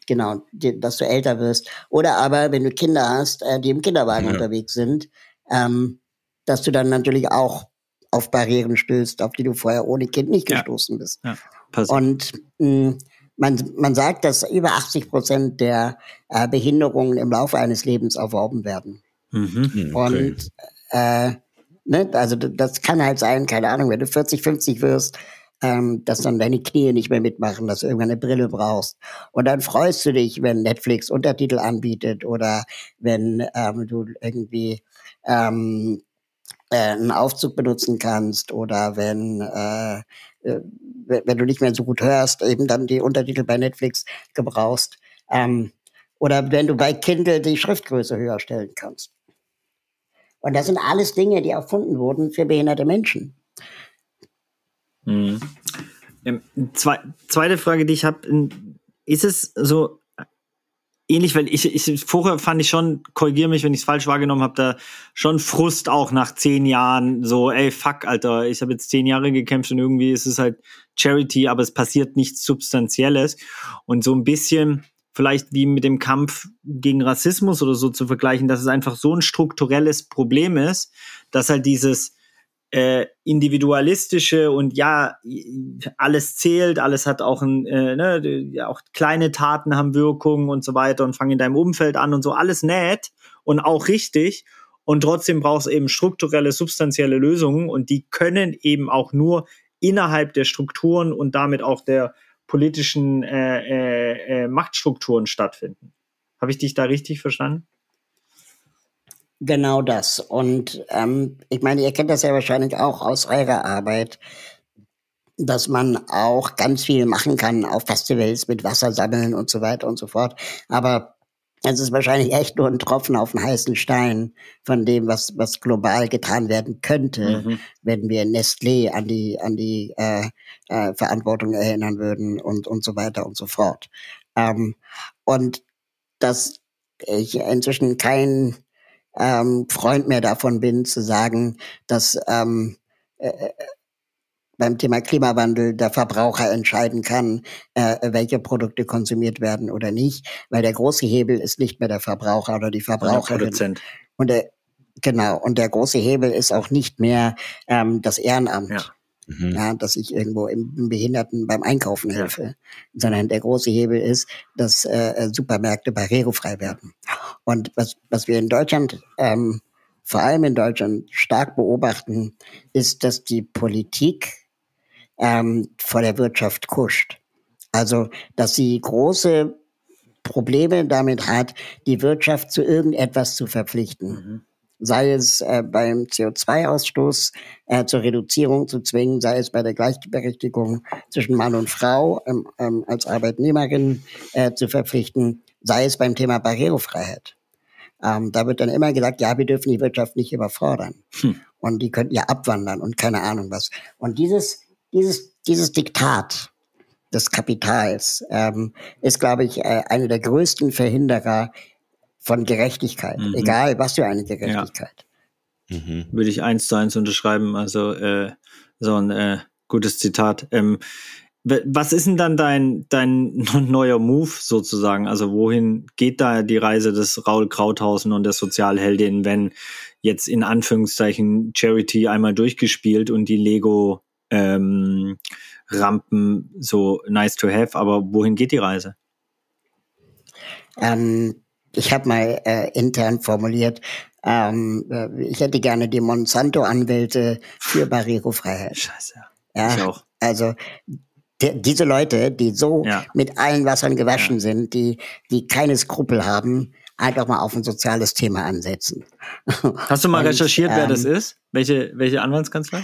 genau, dass du älter wirst. Oder aber, wenn du Kinder hast, äh, die im Kinderwagen ja. unterwegs sind, ähm, dass du dann natürlich auch auf Barrieren stößt, auf die du vorher ohne Kind nicht gestoßen bist. Und mh, man, man sagt, dass über 80 Prozent der äh, Behinderungen im Laufe eines Lebens erworben werden. Mhm, hm, okay. Und äh, ne, also das kann halt sein, keine Ahnung, wenn du 40, 50 wirst, ähm, dass dann deine Knie nicht mehr mitmachen, dass du irgendwann eine Brille brauchst. Und dann freust du dich, wenn Netflix Untertitel anbietet oder wenn ähm, du irgendwie ähm, äh, einen Aufzug benutzen kannst oder wenn äh, äh, wenn du nicht mehr so gut hörst, eben dann die Untertitel bei Netflix gebrauchst. Ähm, oder wenn du bei Kindle die Schriftgröße höher stellen kannst. Und das sind alles Dinge, die erfunden wurden für behinderte Menschen. Mhm. Ähm, zwei, zweite Frage, die ich habe, ist es so, ähnlich, weil ich, ich vorher fand ich schon, korrigiere mich, wenn ich es falsch wahrgenommen habe, da schon Frust auch nach zehn Jahren, so, ey, fuck, Alter, ich habe jetzt zehn Jahre gekämpft und irgendwie ist es halt Charity, aber es passiert nichts Substanzielles. Und so ein bisschen vielleicht wie mit dem Kampf gegen Rassismus oder so zu vergleichen, dass es einfach so ein strukturelles Problem ist, dass halt dieses äh, individualistische und ja, alles zählt, alles hat auch ein, äh, ne, auch kleine Taten haben Wirkungen und so weiter und fangen in deinem Umfeld an und so, alles nett und auch richtig. Und trotzdem brauchst du eben strukturelle, substanzielle Lösungen und die können eben auch nur innerhalb der Strukturen und damit auch der politischen äh, äh, äh Machtstrukturen stattfinden. Habe ich dich da richtig verstanden? Genau das. Und ähm, ich meine, ihr kennt das ja wahrscheinlich auch aus eurer Arbeit, dass man auch ganz viel machen kann auf Festivals mit Wasser sammeln und so weiter und so fort. Aber es ist wahrscheinlich echt nur ein Tropfen auf den heißen Stein von dem, was, was global getan werden könnte, mhm. wenn wir Nestlé an die, an die äh, äh, Verantwortung erinnern würden und, und so weiter und so fort. Ähm, und dass ich inzwischen kein ähm, Freund mehr davon bin, zu sagen, dass ähm, äh, äh, beim Thema Klimawandel der Verbraucher entscheiden kann, äh, welche Produkte konsumiert werden oder nicht, weil der große Hebel ist nicht mehr der Verbraucher oder die Verbraucherin. Und der, genau, und der große Hebel ist auch nicht mehr ähm, das Ehrenamt. Ja mhm. ja, dass ich irgendwo im Behinderten beim Einkaufen helfe, sondern der große Hebel ist, dass äh, Supermärkte barrierefrei werden. Und was, was wir in Deutschland, ähm, vor allem in Deutschland, stark beobachten, ist, dass die Politik ähm, vor der Wirtschaft kuscht. Also, dass sie große Probleme damit hat, die Wirtschaft zu irgendetwas zu verpflichten. Mhm sei es äh, beim CO2-Ausstoß äh, zur Reduzierung zu zwingen, sei es bei der Gleichberechtigung zwischen Mann und Frau ähm, ähm, als Arbeitnehmerin äh, zu verpflichten, sei es beim Thema Barrierefreiheit. Ähm, da wird dann immer gesagt, ja, wir dürfen die Wirtschaft nicht überfordern. Hm. Und die könnten ja abwandern und keine Ahnung was. Und dieses, dieses, dieses Diktat des Kapitals ähm, ist, glaube ich, äh, einer der größten Verhinderer von Gerechtigkeit, mhm. egal was für eine Gerechtigkeit. Ja. Mhm. Würde ich eins zu eins unterschreiben, also äh, so ein äh, gutes Zitat. Ähm, was ist denn dann dein, dein neuer Move sozusagen? Also wohin geht da die Reise des Raul Krauthausen und der Sozialheldin, wenn jetzt in Anführungszeichen Charity einmal durchgespielt und die Lego ähm, Rampen so nice to have, aber wohin geht die Reise? Ähm, ich habe mal äh, intern formuliert, ähm, äh, ich hätte gerne die Monsanto-Anwälte für Barrierefreiheit. Scheiße. Ja, Ich auch. also die, diese Leute, die so Ja. mit allen Wassern gewaschen sind, die, die keine Skrupel haben, einfach mal auf ein soziales Thema ansetzen. Hast du mal Und, recherchiert, wer ähm, das ist? Welche, welche Anwaltskanzlei?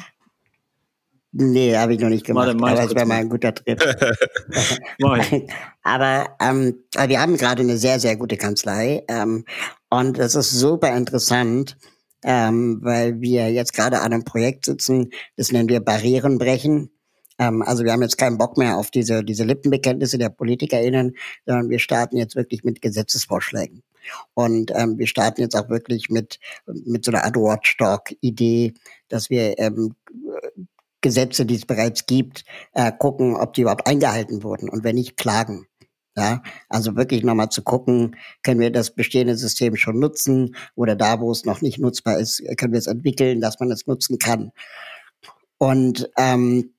Nee, habe ich noch nicht gemacht, ich aber es wäre mal. mal ein guter ich. aber ähm, wir haben gerade eine sehr, sehr gute Kanzlei ähm, und das ist super interessant, ähm, weil wir jetzt gerade an einem Projekt sitzen, das nennen wir Barrieren brechen. Ähm, also wir haben jetzt keinen Bock mehr auf diese, diese Lippenbekenntnisse der PolitikerInnen, sondern wir starten jetzt wirklich mit Gesetzesvorschlägen. Und ähm, wir starten jetzt auch wirklich mit, mit so einer Art Watchdog-Idee, dass wir ähm, Gesetze, die es bereits gibt, äh, gucken, ob die überhaupt eingehalten wurden und wenn nicht, klagen. Ja, also wirklich nochmal zu gucken, können wir das bestehende System schon nutzen oder da, wo es noch nicht nutzbar ist, können wir es entwickeln, dass man es nutzen kann. Und ähm,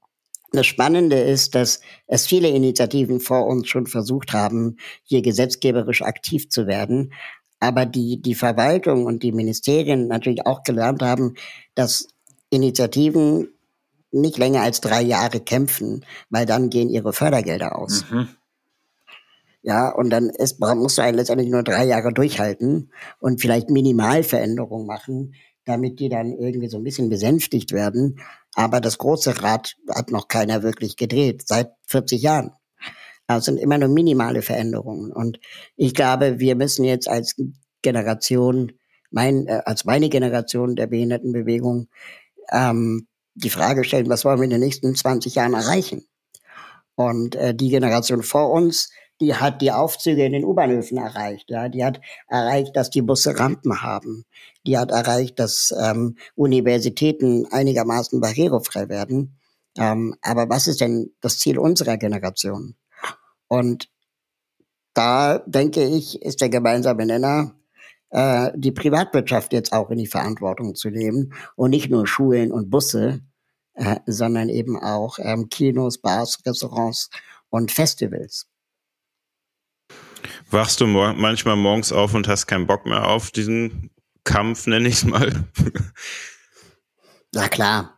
das Spannende ist, dass es viele Initiativen vor uns schon versucht haben, hier gesetzgeberisch aktiv zu werden, aber die, die Verwaltung und die Ministerien natürlich auch gelernt haben, dass Initiativen nicht länger als drei Jahre kämpfen, weil dann gehen ihre Fördergelder aus. Mhm. Ja, und dann ist, musst du eigentlich letztendlich nur drei Jahre durchhalten und vielleicht Minimalveränderungen machen, damit die dann irgendwie so ein bisschen besänftigt werden. Aber das große Rad hat noch keiner wirklich gedreht, seit 40 Jahren. Das sind immer nur minimale Veränderungen. Und ich glaube, wir müssen jetzt als Generation, mein, äh, als meine Generation der Behindertenbewegung, ähm, die Frage stellen, was wollen wir in den nächsten 20 Jahren erreichen? Und äh, die Generation vor uns, die hat die Aufzüge in den U-Bahnhöfen erreicht. Ja, die hat erreicht, dass die Busse Rampen haben. Die hat erreicht, dass ähm, Universitäten einigermaßen barrierefrei werden. Ähm, aber was ist denn das Ziel unserer Generation? Und da denke ich, ist der gemeinsame Nenner, äh, die Privatwirtschaft jetzt auch in die Verantwortung zu nehmen und nicht nur Schulen und Busse, äh, sondern eben auch ähm, Kinos, Bars, Restaurants und Festivals. Wachst du mor manchmal morgens auf und hast keinen Bock mehr auf diesen Kampf, nenne ich es mal? Na klar.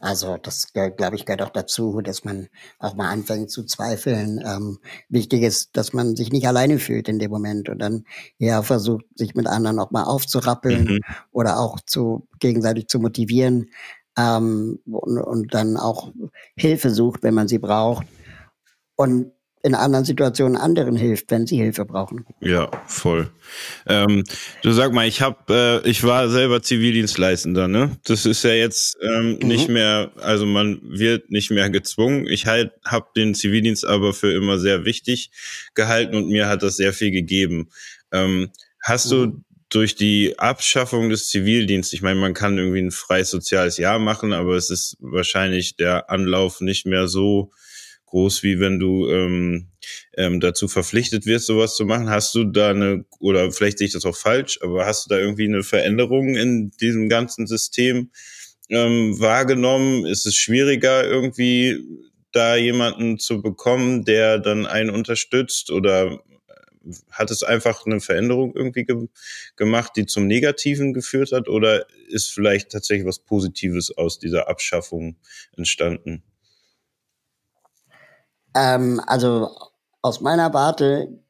Also das glaube ich gehört auch dazu, dass man auch mal anfängt zu zweifeln. Ähm, wichtig ist, dass man sich nicht alleine fühlt in dem Moment und dann eher versucht, sich mit anderen auch mal aufzurappeln Mhm. oder auch zu gegenseitig zu motivieren ähm, und, und dann auch Hilfe sucht, wenn man sie braucht und in anderen Situationen anderen hilft, wenn sie Hilfe brauchen. Ja, voll. Ähm, du sag mal, ich hab, äh, ich war selber Zivildienstleistender, ne? Das ist ja jetzt ähm, Mhm. nicht mehr, also man wird nicht mehr gezwungen. Ich halt habe den Zivildienst aber für immer sehr wichtig gehalten und mir hat das sehr viel gegeben. Ähm, hast du Mhm. Durch die Abschaffung des Zivildienstes, ich meine, man kann irgendwie ein freies soziales Jahr machen, aber es ist wahrscheinlich der Anlauf nicht mehr so groß, wie wenn du ähm, ähm, dazu verpflichtet wirst, sowas zu machen. Hast du da eine, oder vielleicht sehe ich das auch falsch, aber hast du da irgendwie eine Veränderung in diesem ganzen System ähm, wahrgenommen? Ist es schwieriger, irgendwie da jemanden zu bekommen, der dann einen unterstützt? Oder hat es einfach eine Veränderung irgendwie ge gemacht, die zum Negativen geführt hat? Oder ist vielleicht tatsächlich was Positives aus dieser Abschaffung entstanden? Ähm, also aus meiner Warte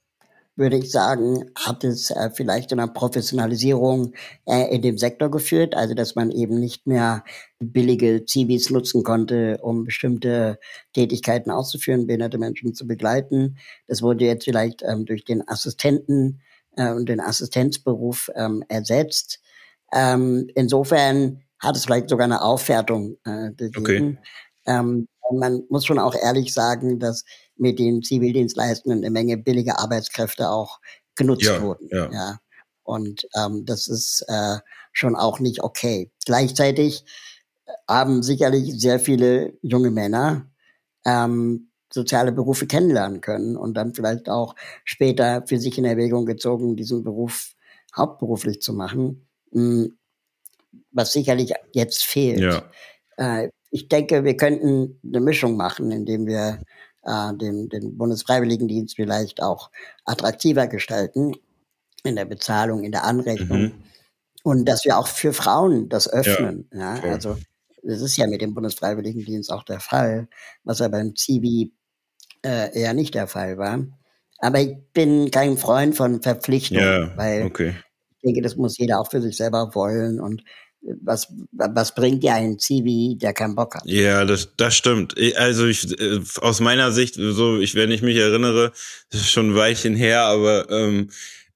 würde ich sagen, hat es äh, vielleicht zu einer Professionalisierung äh, in dem Sektor geführt, also dass man eben nicht mehr billige Zivis nutzen konnte, um bestimmte Tätigkeiten auszuführen, behinderte Menschen zu begleiten. Das wurde jetzt vielleicht ähm, durch den Assistenten äh, und den Assistenzberuf ähm, ersetzt. Ähm, insofern hat es vielleicht sogar eine Aufwertung äh, gegeben. Ähm, man muss schon auch ehrlich sagen, dass mit den Zivildienstleistenden eine Menge billige Arbeitskräfte auch genutzt Ja, wurden. ja. Ja. Und ähm, das ist äh, schon auch nicht okay. Gleichzeitig haben sicherlich sehr viele junge Männer ähm, soziale Berufe kennenlernen können und dann vielleicht auch später für sich in Erwägung gezogen, diesen Beruf hauptberuflich zu machen, mh, was sicherlich jetzt fehlt. Ja. Äh, ich denke, wir könnten eine Mischung machen, indem wir äh, den, den Bundesfreiwilligendienst vielleicht auch attraktiver gestalten in der Bezahlung, in der Anrechnung Mhm. und dass wir auch für Frauen das öffnen. Ja, voll. also Das ist ja mit dem Bundesfreiwilligendienst auch der Fall, was ja beim Zivi äh, eher nicht der Fall war. Aber ich bin kein Freund von Verpflichtungen, Ja, weil okay. ich denke, das muss jeder auch für sich selber wollen. Und was, was bringt dir ein Zivi, der keinen Bock hat? Ja, das, das stimmt. Also ich, äh, aus meiner Sicht, so ich, wenn ich mich erinnere, ist schon ein Weilchen her, aber ähm,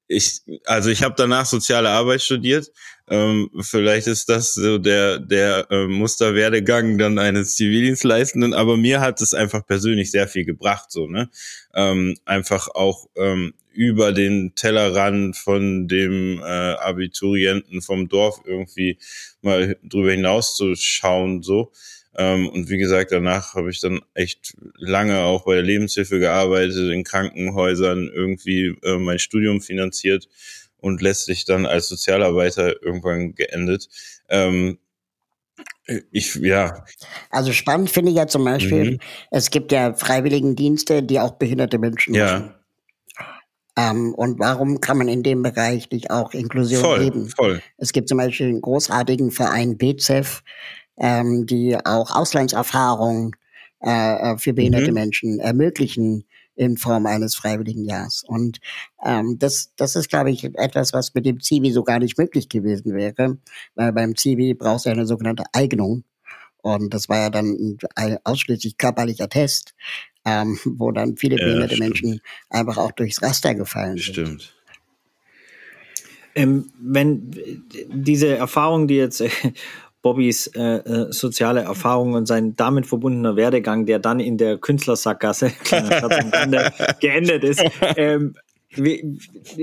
ich, also ich habe danach soziale Arbeit studiert. Ähm, vielleicht ist das so der der äh, Musterwerdegang dann eines Zivildienstleistenden, aber mir hat es einfach persönlich sehr viel gebracht, so ne, ähm, einfach auch ähm, über den Tellerrand von dem äh, Abiturienten vom Dorf irgendwie mal drüber hinaus zu schauen, so. Ähm, und wie gesagt, danach habe ich dann echt lange auch bei der Lebenshilfe gearbeitet, in Krankenhäusern irgendwie äh, mein Studium finanziert und letztlich dann als Sozialarbeiter irgendwann geendet. Ähm, ich, ja, Also spannend finde ich ja zum Beispiel, Mhm. es gibt ja Freiwilligendienste, die auch behinderte Menschen machen. ja, Ähm, und warum kann man in dem Bereich nicht auch Inklusion voll, leben? voll. Es gibt zum Beispiel einen großartigen Verein BZEF, ähm, die auch Auslandserfahrungen äh, äh, für behinderte Mhm. Menschen ermöglichen in Form eines Freiwilligenjahrs. Und ähm, das, das ist, glaube ich, etwas, was mit dem Zivi so gar nicht möglich gewesen wäre, weil beim Zivi brauchst du ja eine sogenannte Eignung. Und das war ja dann ein, ausschließlich körperlicher Test, ähm, wo dann viele Ja, behinderte stimmt. Menschen einfach auch durchs Raster gefallen sind. Stimmt. Ähm, wenn äh, diese Erfahrung, die jetzt Bobbys äh, äh, soziale Erfahrung und sein damit verbundener Werdegang, der dann in der Künstlersackgasse geendet ist, ähm,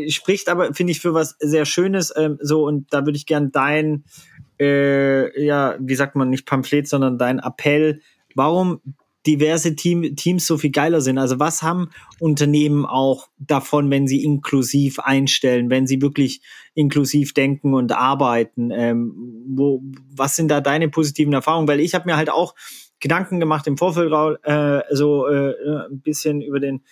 spricht aber, finde ich, für was sehr Schönes. Ähm, so, und da würde ich gern dein, äh, ja, wie sagt man, nicht Pamphlet, sondern dein Appell, warum diverse Team, Teams so viel geiler sind. Also was haben Unternehmen auch davon, wenn sie inklusiv einstellen, wenn sie wirklich inklusiv denken und arbeiten? Ähm, wo, was sind da deine positiven Erfahrungen? Weil ich habe mir halt auch Gedanken gemacht im Vorfeld, äh, so äh, ein bisschen über den,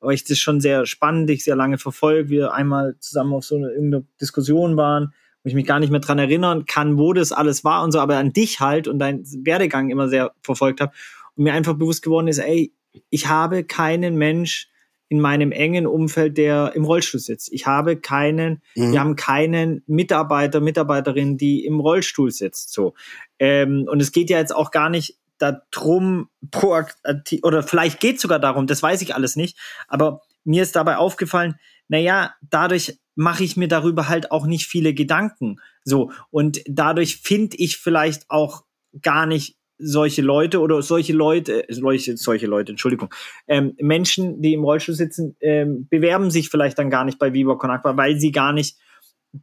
weil ich das schon sehr spannend, ich sehr lange verfolge, wir einmal zusammen auf so eine irgendeine Diskussion waren, wo ich mich gar nicht mehr dran erinnern kann, wo das alles war und so, aber an dich halt und deinen Werdegang immer sehr verfolgt habe mir einfach bewusst geworden ist, ey, ich habe keinen Mensch in meinem engen Umfeld, der im Rollstuhl sitzt. Ich habe keinen, Mhm. wir haben keinen Mitarbeiter, Mitarbeiterin, die im Rollstuhl sitzt. So. Ähm, und es geht ja jetzt auch gar nicht darum, proaktiv, oder vielleicht geht es sogar darum, das weiß ich alles nicht, aber mir ist dabei aufgefallen, naja, dadurch mache ich mir darüber halt auch nicht viele Gedanken. So, und dadurch finde ich vielleicht auch gar nicht solche Leute oder solche Leute, äh, solche, solche Leute, Entschuldigung, ähm, Menschen, die im Rollstuhl sitzen, ähm, bewerben sich vielleicht dann gar nicht bei Viva Con Agua, weil sie gar nicht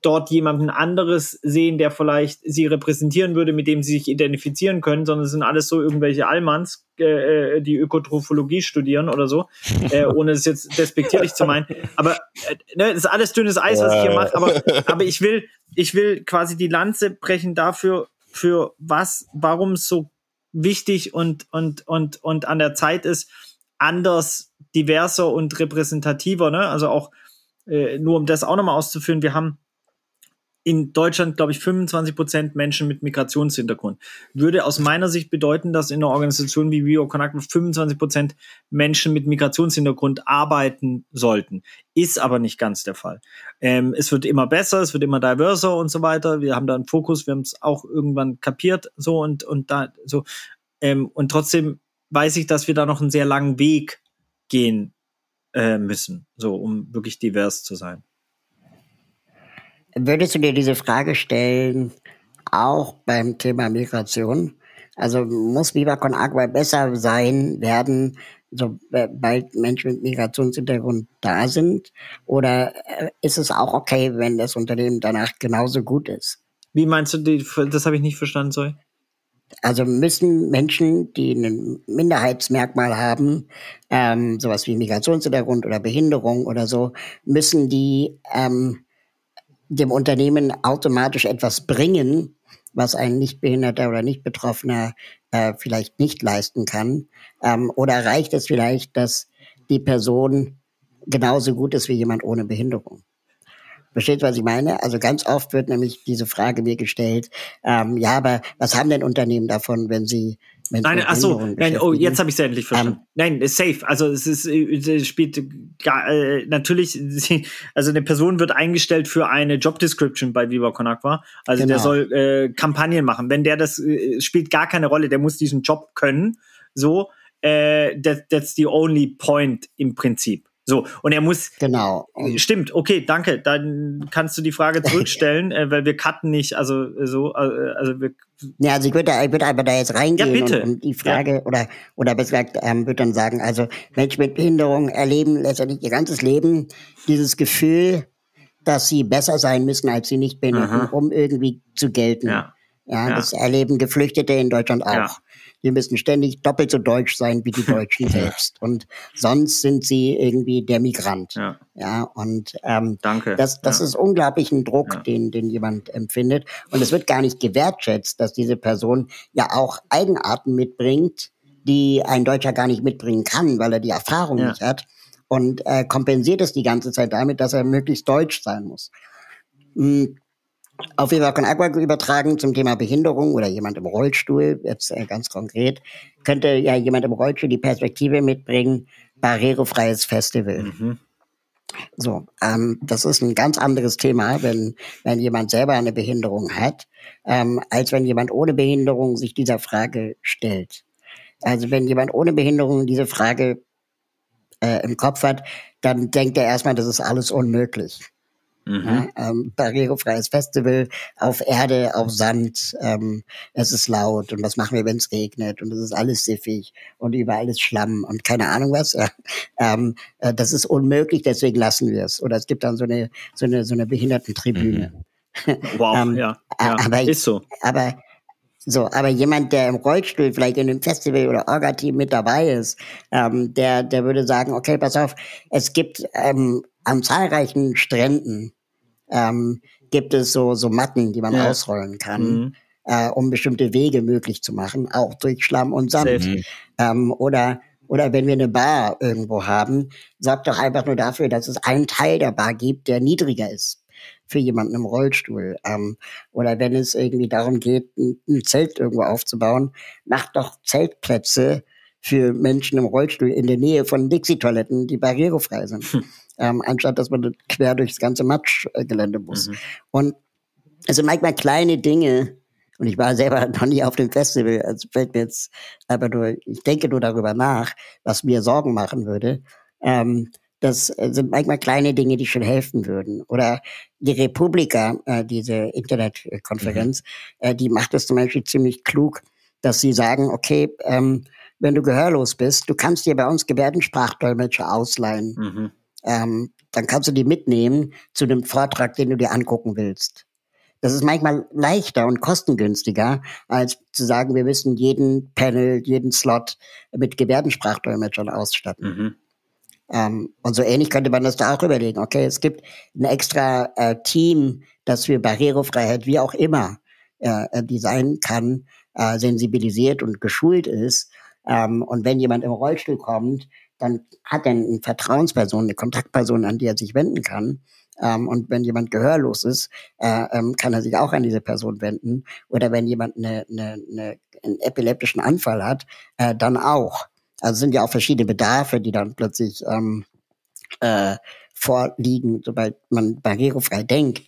dort jemanden anderes sehen, der vielleicht sie repräsentieren würde, mit dem sie sich identifizieren können, sondern es sind alles so irgendwelche Allmanns, äh, äh, die Ökotrophologie studieren oder so, äh, ohne es jetzt despektierlich zu meinen. Aber äh, ne, das ist alles dünnes Eis, was ich hier mache, aber, aber ich will, ich will quasi die Lanze brechen dafür, für was, warum es so wichtig und, und, und, und an der Zeit ist, anders, diverser und repräsentativer, ne? Also auch äh, nur um das auch nochmal auszuführen, wir haben in Deutschland, glaube ich, 25 Prozent Menschen mit Migrationshintergrund. Würde aus meiner Sicht bedeuten, dass in einer Organisation wie Bio Connect 25 Prozent Menschen mit Migrationshintergrund arbeiten sollten. Ist aber nicht ganz der Fall. Ähm, es wird immer besser, es wird immer diverser und so weiter. Wir haben da einen Fokus, wir haben es auch irgendwann kapiert, so und, und da, so. Ähm, und trotzdem weiß ich, dass wir da noch einen sehr langen Weg gehen äh, müssen, so, um wirklich divers zu sein. Würdest du dir diese Frage stellen, auch beim Thema Migration? Also muss Viva Con Agua besser sein, werden, sobald Menschen mit Migrationshintergrund da sind? Oder äh, ist es auch okay, wenn das Unternehmen danach genauso gut ist? Wie meinst du, die, das habe ich nicht verstanden, sorry? Also müssen Menschen, die ein Minderheitsmerkmal haben, ähm, sowas wie Migrationshintergrund oder Behinderung oder so, müssen die ähm, dem Unternehmen automatisch etwas bringen, was ein Nichtbehinderter oder Nicht-Betroffener äh, vielleicht nicht leisten kann? Ähm, oder reicht es vielleicht, dass die Person genauso gut ist wie jemand ohne Behinderung? Versteht, was ich meine? Also ganz oft wird nämlich diese Frage mir gestellt, ähm, ja, aber was haben denn Unternehmen davon, wenn sie Nein, ach so, nein, oh, jetzt habe ich es endlich verstanden. Um, ähm, nein, ist safe. Also es ist es spielt gar, äh, natürlich, also eine Person wird eingestellt für eine Job Description bei Viva Con Agua. Also genau. der soll äh, Kampagnen machen. Wenn der das äh, spielt gar keine Rolle, der muss diesen Job können. So, äh, that, that's the only point im Prinzip. So, und er muss. Genau. Stimmt, okay, danke. Dann kannst du die Frage zurückstellen, äh, weil wir cutten nicht, also so, äh, also wir. Ja, also ich würde, ich würde aber da jetzt reingehen ja, bitte. Und, und die Frage, ja. oder, oder besser gesagt, ähm, würde dann sagen, also Menschen mit Behinderung erleben letztendlich ihr ganzes Leben dieses Gefühl, dass sie besser sein müssen als sie nicht behinderten, um irgendwie zu gelten. Ja. Ja, ja, das erleben Geflüchtete in Deutschland auch. Wir müssen ständig doppelt so deutsch sein wie die Deutschen selbst. Und sonst sind sie irgendwie der Migrant. Ja, ja und ähm, Danke. das, das ja. ist unglaublich ein Druck, ja. den, den jemand empfindet. Und es wird gar nicht gewertschätzt, dass diese Person ja auch Eigenarten mitbringt, die ein Deutscher gar nicht mitbringen kann, weil er die Erfahrung nicht hat. Und äh, kompensiert es die ganze Zeit damit, dass er möglichst deutsch sein muss. Hm auf Viva Con Agua übertragen zum Thema Behinderung oder jemand im Rollstuhl, jetzt äh, ganz konkret, könnte ja jemand im Rollstuhl die Perspektive mitbringen, barrierefreies Festival. Mhm. So, ähm, das ist ein ganz anderes Thema, wenn, wenn jemand selber eine Behinderung hat, ähm, als wenn jemand ohne Behinderung sich dieser Frage stellt. Also wenn jemand ohne Behinderung diese Frage äh, im Kopf hat, dann denkt er erstmal, das ist alles unmöglich. Mhm. Ja, ähm, barrierefreies Festival auf Erde, auf Sand. Ähm, es ist laut und was machen wir, wenn es regnet und es ist alles siffig und überall ist Schlamm und keine Ahnung was. Ja. Ähm, äh, das ist unmöglich, deswegen lassen wir es. Oder es gibt dann so eine so eine so eine Behindertentribüne. Mhm. Wow, ähm, ja, ja, aber, ist so. Aber so, aber jemand, der im Rollstuhl vielleicht in einem Festival oder Orga-Team mit dabei ist, ähm, der, der würde sagen, okay, pass auf, es gibt ähm, an zahlreichen Stränden ähm, gibt es so, so Matten, die man ja. ausrollen kann, mhm. äh, um bestimmte Wege möglich zu machen, auch durch Schlamm und Sand. Mhm. Ähm, oder oder wenn wir eine Bar irgendwo haben, sorgt doch einfach nur dafür, dass es einen Teil der Bar gibt, der niedriger ist für jemanden im Rollstuhl. Ähm, oder wenn es irgendwie darum geht, ein, ein Zelt irgendwo aufzubauen, macht doch Zeltplätze für Menschen im Rollstuhl in der Nähe von Dixie-Toiletten, die barrierefrei sind. Hm ähm, anstatt dass man quer durchs ganze Matschgelände muss. Mhm. Und es sind manchmal kleine Dinge, und ich war selber noch nie auf dem Festival, also fällt mir jetzt aber nur, ich denke nur darüber nach, was mir Sorgen machen würde. Ähm, das sind manchmal kleine Dinge, die schon helfen würden. Oder die Republika, äh, diese Internetkonferenz, mhm. äh, die macht es zum Beispiel ziemlich klug, dass sie sagen, okay, ähm, wenn du gehörlos bist, du kannst dir bei uns Gebärdensprachdolmetscher ausleihen. Mhm ähm, dann kannst du die mitnehmen zu dem Vortrag, den du dir angucken willst. Das ist manchmal leichter und kostengünstiger, als zu sagen, wir müssen jeden Panel, jeden Slot mit Gebärdensprachdolmetschern ausstatten. Mhm. Ähm, und so ähnlich könnte man das da auch überlegen. Okay, es gibt ein extra äh, Team, das für Barrierefreiheit, wie auch immer, äh, äh designen kann, äh, sensibilisiert und geschult ist. Ähm, und wenn jemand im Rollstuhl kommt, dann hat er eine Vertrauensperson, eine Kontaktperson, an die er sich wenden kann. Ähm, und wenn jemand gehörlos ist, äh, ähm, kann er sich auch an diese Person wenden. Oder wenn jemand eine, eine, eine, einen epileptischen Anfall hat, äh, dann auch. Also sind ja auch verschiedene Bedarfe, die dann plötzlich ähm, äh, vorliegen, sobald man barrierefrei denkt.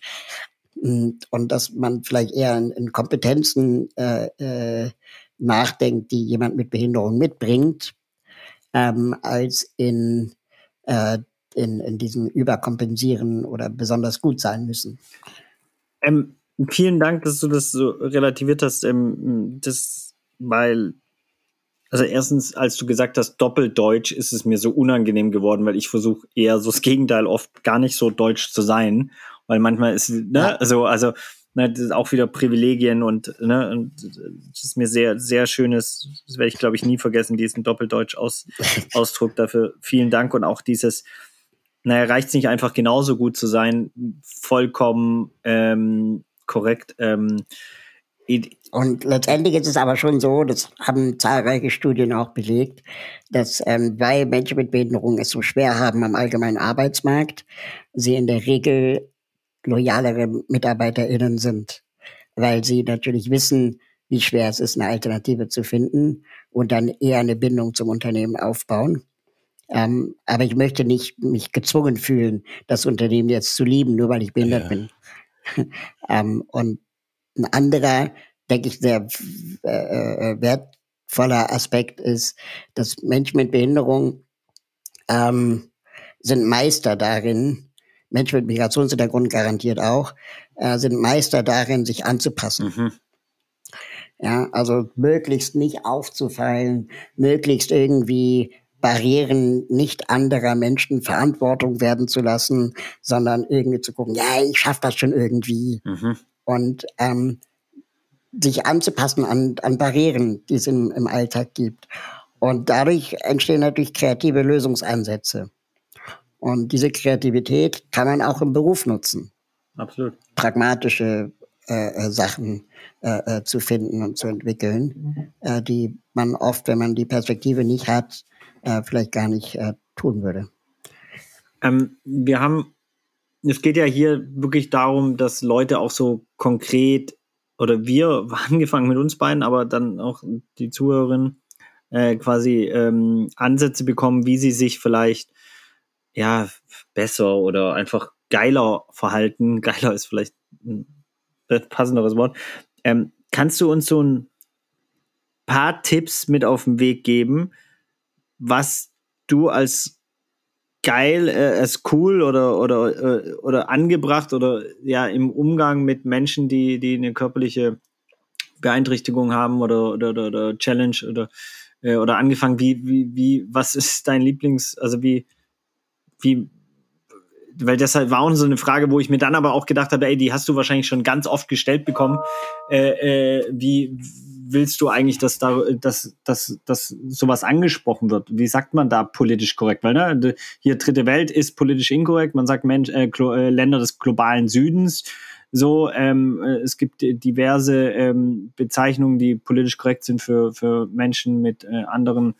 Und, und dass man vielleicht eher in, in Kompetenzen äh, äh, nachdenkt, die jemand mit Behinderung mitbringt, ähm, als in, äh, in, in diesem Überkompensieren oder besonders gut sein müssen. Ähm, vielen Dank, dass du das so relativiert hast. Ähm, das, weil, also erstens, als du gesagt hast, Doppeldeutsch, ist es mir so unangenehm geworden, weil ich versuche eher so das Gegenteil oft gar nicht so deutsch zu sein. Weil manchmal ist, ne, ja. also, also ne, das ist auch wieder Privilegien und, ne, und das ist mir sehr, sehr schönes, das werde ich glaube ich nie vergessen, diesen Doppeldeutsch-Ausdruck dafür. Vielen Dank und auch dieses, naja, reicht es nicht einfach genauso gut zu sein, vollkommen ähm, korrekt. Ähm, und letztendlich ist es aber schon so, das haben zahlreiche Studien auch belegt, dass ähm, weil Menschen mit Behinderung es so schwer haben am allgemeinen Arbeitsmarkt, sie in der Regel loyalere MitarbeiterInnen sind, weil sie natürlich wissen, wie schwer es ist, eine Alternative zu finden und dann eher eine Bindung zum Unternehmen aufbauen. Ähm, aber ich möchte nicht mich gezwungen fühlen, das Unternehmen jetzt zu lieben, nur weil ich behindert ja. bin. ähm, und ein anderer, denke ich, sehr äh, äh, wertvoller Aspekt ist, dass Menschen mit Behinderung ähm, sind Meister darin, Menschen mit Migrationshintergrund garantiert auch, äh, sind Meister darin, sich anzupassen. Mhm. Ja, also möglichst nicht aufzufallen, möglichst irgendwie Barrieren nicht anderer Menschen Verantwortung werden zu lassen, sondern irgendwie zu gucken, ja, ich schaffe das schon irgendwie. Mhm. Und ähm, sich anzupassen an, an Barrieren, die es im, im Alltag gibt. Und dadurch entstehen natürlich kreative Lösungsansätze. Und diese Kreativität kann man auch im Beruf nutzen. Absolut. Pragmatische äh, äh Sachen äh, äh, zu finden und zu entwickeln, mhm. äh, die man oft, wenn man die Perspektive nicht hat, äh, vielleicht gar nicht tun würde. Ähm, wir haben, es geht ja hier wirklich darum, dass Leute auch so konkret oder wir angefangen mit uns beiden, aber dann auch die Zuhörerinnen äh, quasi ähm, Ansätze bekommen, wie sie sich vielleicht ja besser oder einfach geiler verhalten. Geiler ist vielleicht ein passenderes Wort. Ähm, kannst du uns so ein paar Tipps mit auf den Weg geben, was du als geil, äh, als cool oder oder äh, oder angebracht oder ja im Umgang mit Menschen, die die eine körperliche Beeinträchtigung haben oder oder, oder, oder Challenge oder äh, oder angefangen, wie wie wie was ist dein Lieblings, also wie wie weil deshalb war auch so eine Frage, wo ich mir dann aber auch gedacht habe, ey, die hast du wahrscheinlich schon ganz oft gestellt bekommen. Äh, äh, wie willst du eigentlich, dass da, dass, dass, dass sowas angesprochen wird? Wie sagt man da politisch korrekt? Weil ne, hier dritte Welt ist politisch inkorrekt. Man sagt Mensch, äh, äh, Länder des globalen Südens. So, ähm, äh, es gibt diverse ähm, Bezeichnungen, die politisch korrekt sind für für Menschen mit äh, anderen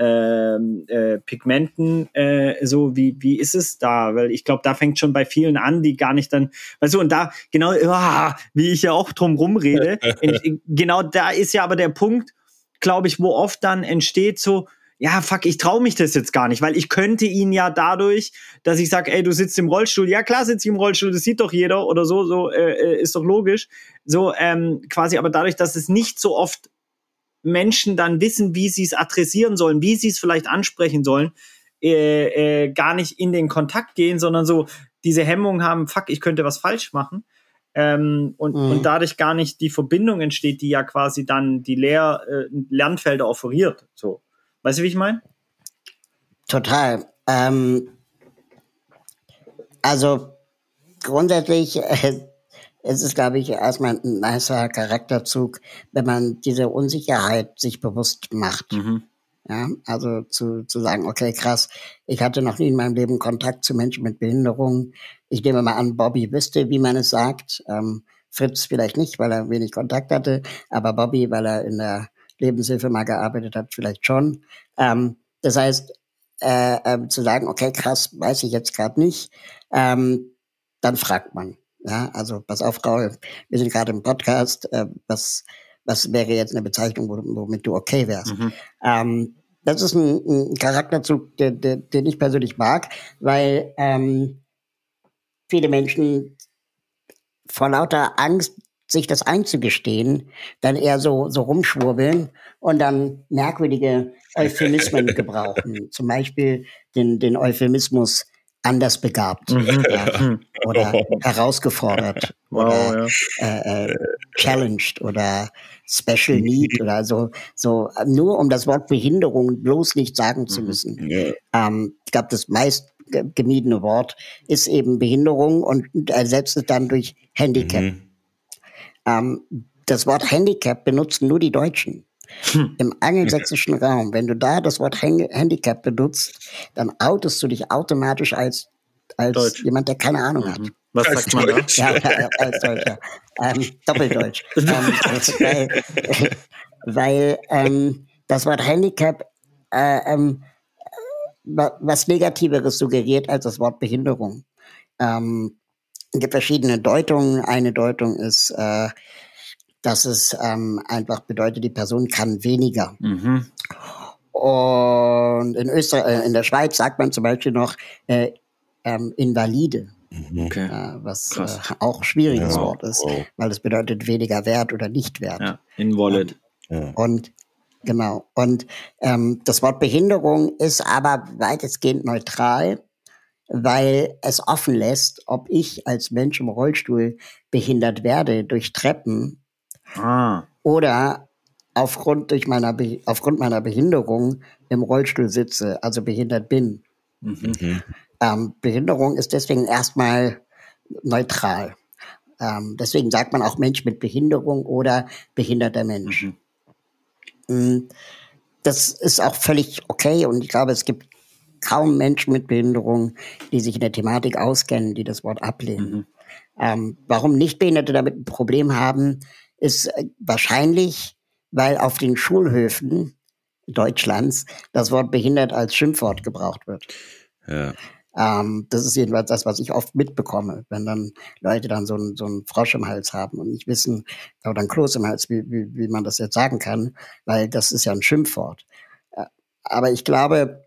ähm, äh, Pigmenten, äh, so wie wie ist es da? Weil ich glaube, da fängt schon bei vielen an, die gar nicht dann, weißt du, und da genau, oh, wie ich ja auch drum rumrede, genau da ist ja aber der Punkt, glaube ich, wo oft dann entsteht so, ja, fuck, ich traue mich das jetzt gar nicht, weil ich könnte ihn ja dadurch, dass ich sage, ey, du sitzt im Rollstuhl, ja klar sitze ich im Rollstuhl, das sieht doch jeder oder so, so äh, äh ist doch logisch, so ähm, quasi, aber dadurch, dass es nicht so oft Menschen dann wissen, wie sie es adressieren sollen, wie sie es vielleicht ansprechen sollen, äh, äh, gar nicht in den Kontakt gehen, sondern so diese Hemmung haben, fuck, ich könnte was falsch machen. Ähm, und, mhm. und dadurch gar nicht die Verbindung entsteht, die ja quasi dann die Lehr äh, Lernfelder offeriert. So. Weißt du, wie ich meine? Total. Ähm, also grundsätzlich äh, es ist, glaube ich, erstmal ein nicer Charakterzug, wenn man diese Unsicherheit sich bewusst macht. Mhm. Ja, also zu, zu sagen, okay, krass, ich hatte noch nie in meinem Leben Kontakt zu Menschen mit Behinderung. Ich nehme mal an, Bobby wüsste, wie man es sagt. Ähm, Fritz vielleicht nicht, weil er wenig Kontakt hatte, aber Bobby, weil er in der Lebenshilfe mal gearbeitet hat, vielleicht schon. Ähm, das heißt, äh, äh, zu sagen, okay, krass, weiß ich jetzt gerade nicht, ähm, dann fragt man. Ja, also pass auf, Raul, wir sind gerade im Podcast. Äh, was, was wäre jetzt eine Bezeichnung, womit du okay wärst? Mhm. Ähm, das ist ein, ein Charakterzug, den, den, den ich persönlich mag, weil ähm, viele Menschen vor lauter Angst, sich das einzugestehen, dann eher so, so rumschwurbeln und dann merkwürdige Euphemismen gebrauchen. Zum Beispiel den, den Euphemismus anders begabt mhm. ja, oder herausgefordert wow, oder ja. äh, äh, challenged oder special need oder so so nur um das Wort Behinderung bloß nicht sagen zu mhm. müssen. Mhm. Ähm, ich glaube, das meist gemiedene Wort ist eben Behinderung und ersetzt es dann durch Handicap. Mhm. Ähm, das Wort Handicap benutzen nur die Deutschen. Hm. Im angelsächsischen Raum, wenn du da das Wort Handicap benutzt, dann outest du dich automatisch als, als jemand, der keine Ahnung mhm. hat. Was als sagt man da? Ja, ja, als Deutscher. Ähm, Doppeldeutsch. ähm, weil weil ähm, das Wort Handicap äh, ähm, was Negativeres suggeriert als das Wort Behinderung. Ähm, es gibt verschiedene Deutungen. Eine Deutung ist, äh, dass es ähm, einfach bedeutet, die Person kann weniger. Mhm. Und in Österreich, äh, in der Schweiz sagt man zum Beispiel noch äh, ähm, Invalide. Mhm. Okay. Äh, was äh, auch schwieriges ja, Wort ist, wow. weil es bedeutet weniger Wert oder nicht Wert. Ja, invalid. Ähm, und genau. Und ähm, das Wort Behinderung ist aber weitestgehend neutral, weil es offen lässt, ob ich als Mensch im Rollstuhl behindert werde durch Treppen ah. oder aufgrund, durch meiner aufgrund meiner Behinderung im Rollstuhl sitze, also behindert bin. Mhm. mhm. Ähm, Behinderung ist deswegen erstmal neutral. Ähm, deswegen sagt man auch Mensch mit Behinderung oder behinderter Mensch. Mhm. Mm, das ist auch völlig okay und ich glaube, es gibt kaum Menschen mit Behinderung, die sich in der Thematik auskennen, die das Wort ablehnen. Mhm. Ähm, warum Nichtbehinderte damit ein Problem haben, ist äh, wahrscheinlich, weil auf den Schulhöfen Deutschlands das Wort behindert als Schimpfwort gebraucht wird. Ja. Ähm, das ist jedenfalls das, was ich oft mitbekomme, wenn dann Leute dann so einen so einen Frosch im Hals haben und nicht wissen, oder ein Kloß im Hals, wie, wie, wie man das jetzt sagen kann, weil das ist ja ein Schimpfwort. Äh, aber ich glaube,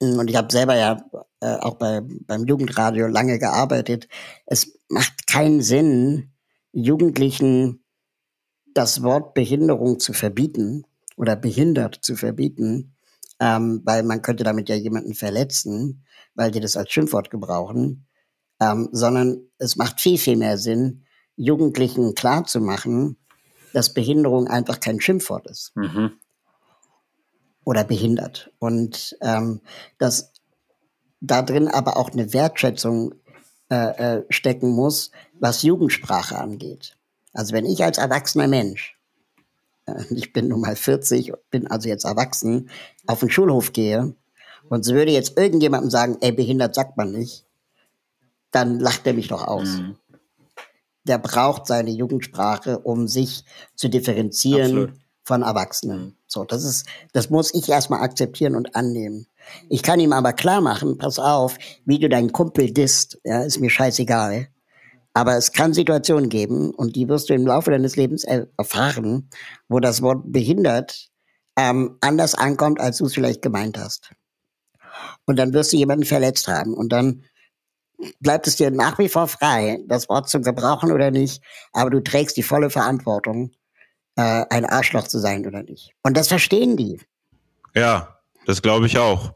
und ich habe selber ja äh, auch bei, beim Jugendradio lange gearbeitet, es macht keinen Sinn, Jugendlichen das Wort Behinderung zu verbieten oder behindert zu verbieten, ähm, weil man könnte damit ja jemanden verletzen, weil die das als Schimpfwort gebrauchen, ähm, sondern es macht viel, viel mehr Sinn, Jugendlichen klarzumachen, dass Behinderung einfach kein Schimpfwort ist. Mhm. Oder behindert. Und ähm, dass da drin aber auch eine Wertschätzung äh, äh, stecken muss, was Jugendsprache angeht. Also wenn ich als erwachsener Mensch, äh, ich bin nun mal 40, bin also jetzt erwachsen, auf den Schulhof gehe und so würde jetzt irgendjemandem sagen, ey, behindert sagt man nicht, dann lacht er mich doch aus. Mhm. Der braucht seine Jugendsprache, um sich zu differenzieren Absolut. von Erwachsenen. Mhm. So, das ist, das muss ich erstmal akzeptieren und annehmen. Ich kann ihm aber klar machen, pass auf, wie du deinen Kumpel disst, ja, ist mir scheißegal. Aber es kann Situationen geben, und die wirst du im Laufe deines Lebens erfahren, wo das Wort behindert ähm, anders ankommt, als du es vielleicht gemeint hast und dann wirst du jemanden verletzt haben und dann bleibt es dir nach wie vor frei, das Wort zu gebrauchen oder nicht, aber du trägst die volle Verantwortung, äh, ein Arschloch zu sein oder nicht. Und das verstehen die. Ja, das glaube ich auch.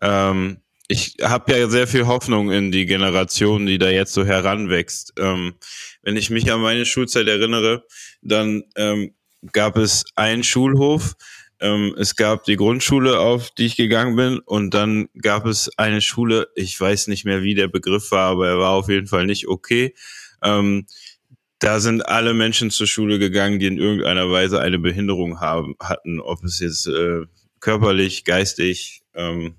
Ähm, ich habe ja sehr viel Hoffnung in die Generation, die da jetzt so heranwächst. Ähm, wenn ich mich an meine Schulzeit erinnere, dann ähm, gab es einen Schulhof, ähm, es gab die Grundschule, auf die ich gegangen bin, und dann gab es eine Schule, ich weiß nicht mehr, wie der Begriff war, aber er war auf jeden Fall nicht okay. Ähm, da sind alle Menschen zur Schule gegangen, die in irgendeiner Weise eine Behinderung haben, hatten, ob es jetzt äh, körperlich, geistig, ähm,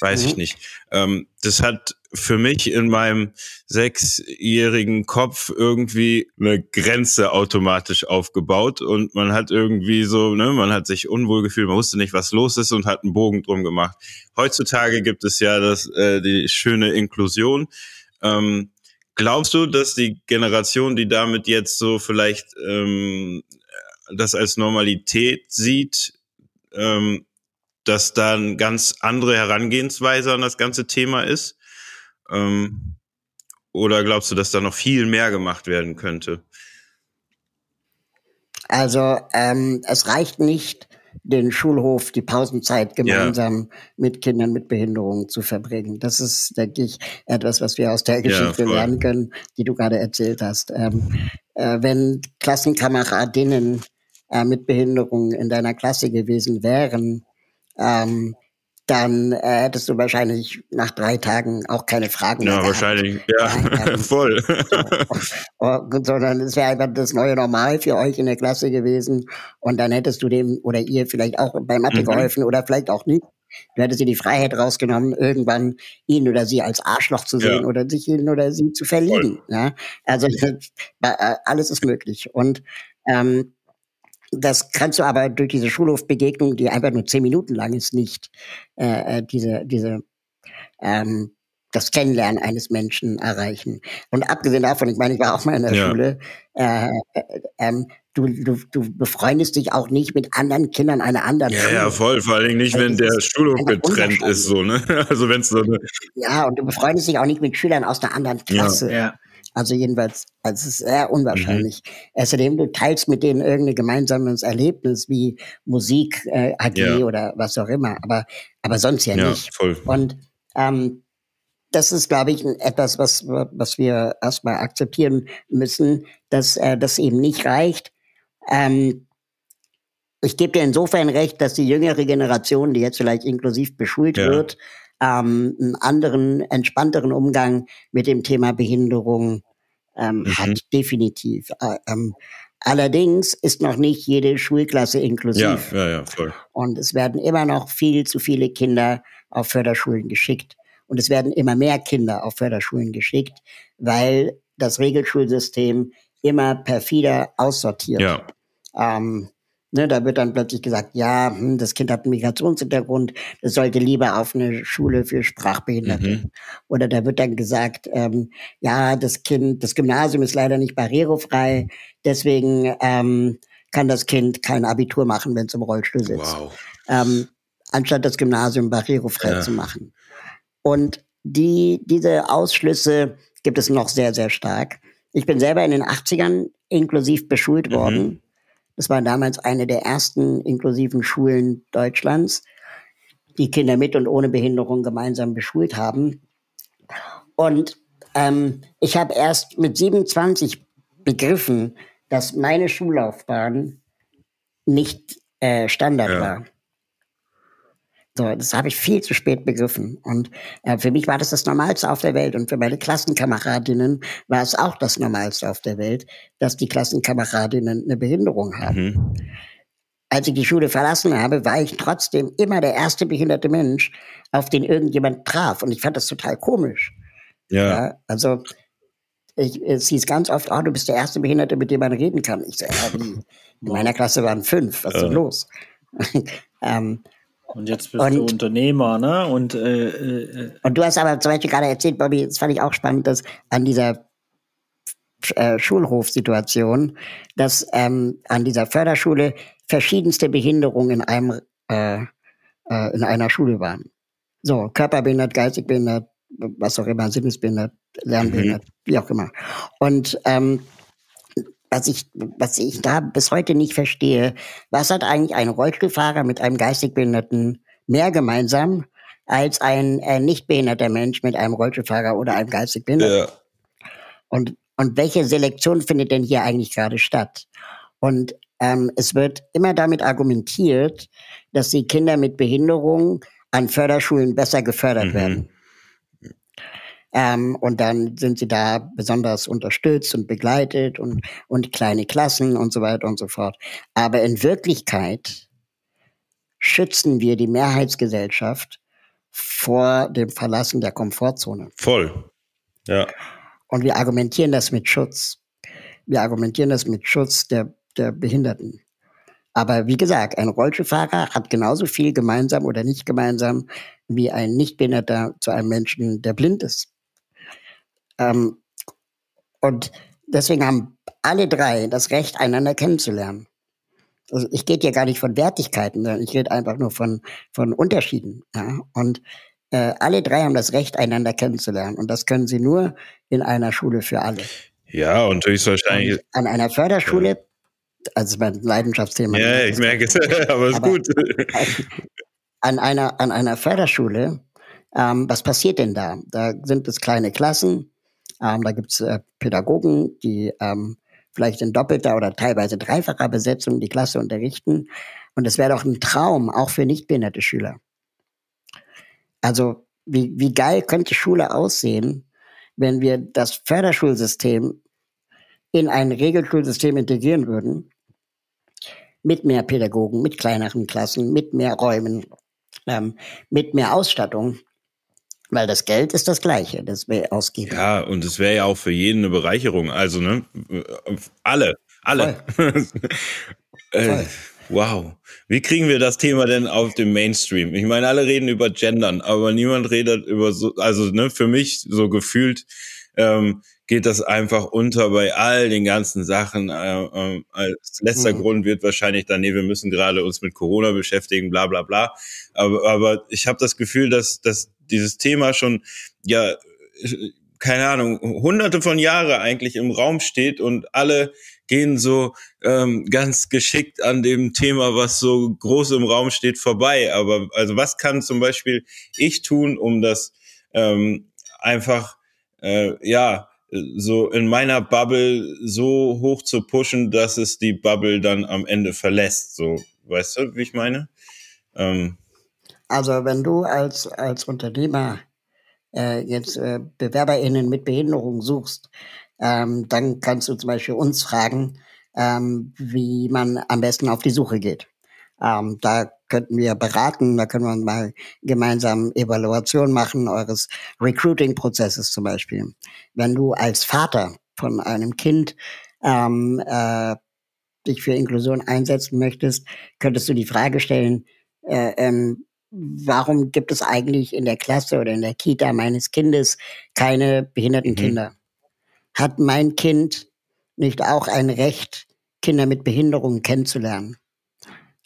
weiß mhm. ich nicht. Ähm, das hat für mich in meinem sechsjährigen Kopf irgendwie eine Grenze automatisch aufgebaut und man hat irgendwie so, ne, man hat sich unwohl gefühlt, man wusste nicht, was los ist und hat einen Bogen drum gemacht. Heutzutage gibt es ja das, äh, die schöne Inklusion. Ähm, glaubst du, dass die Generation, die damit jetzt so vielleicht ähm, das als Normalität sieht, ähm, dass da eine ganz andere Herangehensweise an das ganze Thema ist? Ähm, oder glaubst du, dass da noch viel mehr gemacht werden könnte? Also ähm, es reicht nicht, den Schulhof, die Pausenzeit gemeinsam ja. mit Kindern mit Behinderungen zu verbringen. Das ist, denke ich, etwas, was wir aus der Geschichte ja, lernen können, die du gerade erzählt hast. Ähm, äh, wenn Klassenkameradinnen äh, mit Behinderungen in deiner Klasse gewesen wären, ähm, dann äh, hättest du wahrscheinlich nach drei Tagen auch keine Fragen mehr. Ja, wahrscheinlich, ja, voll. So, sondern es wäre einfach das neue Normal für euch in der Klasse gewesen. Und dann hättest du dem oder ihr vielleicht auch bei Mathe mhm. geholfen oder vielleicht auch nicht. Du hättest dir die Freiheit rausgenommen, irgendwann ihn oder sie als Arschloch zu sehen ja. oder sich ihn oder sie zu verlieben. Ja? Also äh, alles ist möglich. Und ähm, das kannst du aber durch diese Schulhofbegegnung, die einfach nur zehn Minuten lang ist, nicht äh, äh diese diese ähm, das Kennenlernen eines Menschen erreichen. Und abgesehen davon, ich meine, ich war auch mal in der ja. Schule, äh, äh, ähm, du, du, du befreundest dich auch nicht mit anderen Kindern einer anderen ja, Schule. Ja, voll, vor allen Dingen nicht, also wenn der Schulhof getrennt ist, so, ne? Also wenn so eine. Ja, und du befreundest dich auch nicht mit Schülern aus einer anderen Klasse. Ja. ja. Also jedenfalls, also es ist sehr unwahrscheinlich. Mhm. Außerdem, du teilst mit denen irgendein gemeinsames Erlebnis wie Musik, äh, AG ja. oder was auch immer, aber, aber sonst ja, ja nicht. Voll. Und ähm, das ist, glaube ich, etwas, was, was wir erstmal akzeptieren müssen, dass äh, das eben nicht reicht. Ähm, ich gebe dir insofern recht, dass die jüngere Generation, die jetzt vielleicht inklusiv beschult ja. wird, ähm, einen anderen, entspannteren Umgang mit dem Thema Behinderung ähm, mhm. hat, definitiv. Äh, ähm, allerdings ist noch nicht jede Schulklasse inklusiv. Ja, ja, ja, voll. Und es werden immer noch viel zu viele Kinder auf Förderschulen geschickt. Und es werden immer mehr Kinder auf Förderschulen geschickt, weil das Regelschulsystem immer perfider aussortiert. Ja. Ähm, Ne, da wird dann plötzlich gesagt, ja, hm, das Kind hat einen Migrationshintergrund, das sollte lieber auf eine Schule für Sprachbehinderte. Mhm. Oder da wird dann gesagt, ähm, ja, das Kind, das Gymnasium ist leider nicht barrierefrei, deswegen ähm, kann das Kind kein Abitur machen, wenn es im Rollstuhl sitzt. Wow. Ähm, anstatt das Gymnasium barrierefrei ja. zu machen. Und die, diese Ausschlüsse gibt es noch sehr, sehr stark. Ich bin selber in den 80ern inklusiv beschult mhm. worden das war damals eine der ersten inklusiven Schulen Deutschlands, die Kinder mit und ohne Behinderung gemeinsam beschult haben. Und ähm, ich habe erst mit 27 begriffen, dass meine Schullaufbahn nicht äh, Standard ja. war. So, das habe ich viel zu spät begriffen. Und äh, für mich war das das Normalste auf der Welt. Und für meine Klassenkameradinnen war es auch das Normalste auf der Welt, dass die Klassenkameradinnen eine Behinderung haben. Mhm. Als ich die Schule verlassen habe, war ich trotzdem immer der erste behinderte Mensch, auf den irgendjemand traf. Und ich fand das total komisch. Ja. ja also, ich, es hieß ganz oft, oh, du bist der erste Behinderte, mit dem man reden kann. Ich so, ja, wie? In meiner Klasse waren fünf. Was ist denn los? ähm, und jetzt bist und, du Unternehmer, ne? Und, äh, äh, und du hast aber zum Beispiel gerade erzählt, Bobby, das fand ich auch spannend, dass an dieser äh, Schulhofsituation, dass ähm, an dieser Förderschule verschiedenste Behinderungen in einem äh, äh, in einer Schule waren. So, körperbehindert, geistig behindert, was auch immer, sinnesbehindert, lernbehindert, mhm. wie auch immer. Und ähm, was ich, was ich da bis heute nicht verstehe, was hat eigentlich ein Rollstuhlfahrer mit einem geistig Behinderten mehr gemeinsam als ein äh, nicht behinderter Mensch mit einem Rollstuhlfahrer oder einem geistig Behinderten? Ja. Und, und welche Selektion findet denn hier eigentlich gerade statt? Und ähm, es wird immer damit argumentiert, dass die Kinder mit Behinderung an Förderschulen besser gefördert mhm. werden. Ähm, und dann sind sie da besonders unterstützt und begleitet und, und kleine Klassen und so weiter und so fort. Aber in Wirklichkeit schützen wir die Mehrheitsgesellschaft vor dem Verlassen der Komfortzone. Voll. Ja. Und wir argumentieren das mit Schutz. Wir argumentieren das mit Schutz der, der Behinderten. Aber wie gesagt, ein Rollstuhlfahrer hat genauso viel gemeinsam oder nicht gemeinsam wie ein Nichtbehinderter zu einem Menschen, der blind ist. Ähm, und deswegen haben alle drei das Recht, einander kennenzulernen. Also ich gehe ja gar nicht von Wertigkeiten, sondern ich rede einfach nur von, von Unterschieden. Ja? Und äh, alle drei haben das Recht, einander kennenzulernen. Und das können sie nur in einer Schule für alle. Ja, und höchstwahrscheinlich. Und an einer Förderschule, ja. also mein Leidenschaftsthema. Ja, ich merke es, aber ist gut. An einer, an einer Förderschule, ähm, was passiert denn da? Da sind es kleine Klassen, ähm, da gibt es äh, Pädagogen, die ähm, vielleicht in doppelter oder teilweise dreifacher Besetzung die Klasse unterrichten. Und es wäre doch ein Traum, auch für nichtbehinderte Schüler. Also wie, wie geil könnte Schule aussehen, wenn wir das Förderschulsystem in ein Regelschulsystem integrieren würden, mit mehr Pädagogen, mit kleineren Klassen, mit mehr Räumen, ähm, mit mehr Ausstattung. Weil das Geld ist das gleiche, das wir ausgeben. Ja, und es wäre ja auch für jeden eine Bereicherung. Also, ne? Alle, alle. Voll. Voll. Wow. Wie kriegen wir das Thema denn auf dem Mainstream? Ich meine, alle reden über Gendern, aber niemand redet über so, also ne, für mich so gefühlt ähm, geht das einfach unter bei all den ganzen Sachen. Äh, äh, als letzter mhm. Grund wird wahrscheinlich dann, nee, wir müssen gerade uns mit Corona beschäftigen, bla bla bla. Aber, aber ich habe das Gefühl, dass, dass dieses Thema schon, ja, keine Ahnung, hunderte von Jahre eigentlich im Raum steht und alle gehen so ähm, ganz geschickt an dem Thema, was so groß im Raum steht, vorbei. Aber also was kann zum Beispiel ich tun, um das ähm, einfach äh, ja so in meiner Bubble so hoch zu pushen, dass es die Bubble dann am Ende verlässt. So, weißt du, wie ich meine? Ähm. Also wenn du als, als Unternehmer äh, jetzt äh, BewerberInnen mit Behinderung suchst, ähm, dann kannst du zum Beispiel uns fragen, ähm, wie man am besten auf die Suche geht. Ähm, da könnten wir beraten, da können wir mal gemeinsam Evaluation machen eures Recruiting-Prozesses zum Beispiel. Wenn du als Vater von einem Kind ähm, äh, dich für Inklusion einsetzen möchtest, könntest du die Frage stellen, äh, ähm, warum gibt es eigentlich in der Klasse oder in der Kita meines Kindes keine behinderten mhm. Kinder? Hat mein Kind nicht auch ein Recht, Kinder mit Behinderungen kennenzulernen?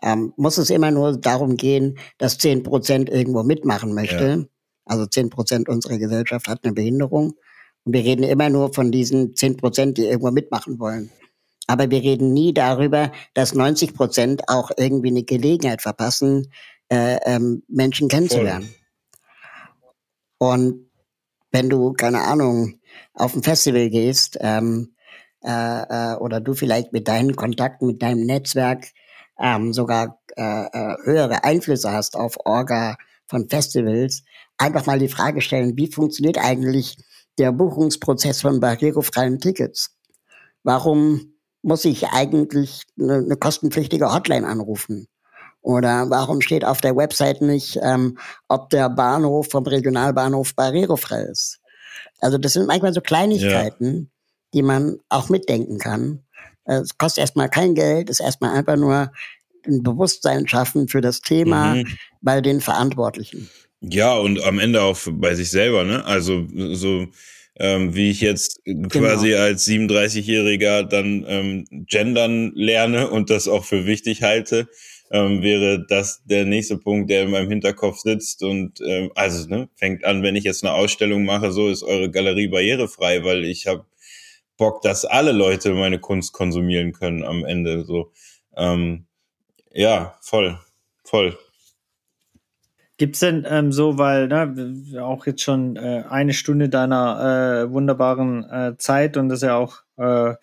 ähm, muss es immer nur darum gehen, dass zehn Prozent irgendwo mitmachen möchte. Ja. Also zehn Prozent unserer Gesellschaft hat eine Behinderung. Und wir reden immer nur von diesen zehn Prozent, die irgendwo mitmachen wollen. Aber wir reden nie darüber, dass 90 Prozent auch irgendwie eine Gelegenheit verpassen, äh, ähm, Menschen kennenzulernen. Voll. Und wenn du, keine Ahnung, auf ein Festival gehst, ähm, äh, äh, oder du vielleicht mit deinen Kontakten, mit deinem Netzwerk ähm, sogar äh, äh, höhere Einflüsse hast auf Orga von Festivals, einfach mal die Frage stellen, wie funktioniert eigentlich der Buchungsprozess von barrierefreien Tickets? Warum muss ich eigentlich eine, eine kostenpflichtige Hotline anrufen? Oder warum steht auf der Website nicht, ähm, ob der Bahnhof vom Regionalbahnhof barrierefrei ist? Also das sind manchmal so Kleinigkeiten, ja. die man auch mitdenken kann. Es kostet erstmal kein Geld, ist erstmal einfach nur ein Bewusstsein schaffen für das Thema mhm. bei den Verantwortlichen. Ja, und am Ende auch bei sich selber, ne? Also so ähm, wie ich jetzt quasi genau. als 37-Jähriger dann ähm, gendern lerne und das auch für wichtig halte, ähm, wäre das der nächste Punkt, der in meinem Hinterkopf sitzt. Und ähm, also ne, fängt an, wenn ich jetzt eine Ausstellung mache, so ist eure Galerie barrierefrei, weil ich habe Bock, dass alle Leute meine Kunst konsumieren können am Ende. So, ähm, ja, voll, voll. Gibt's denn ähm, so, weil ne, auch jetzt schon äh, eine Stunde deiner äh, wunderbaren äh, Zeit und das ja auch äh,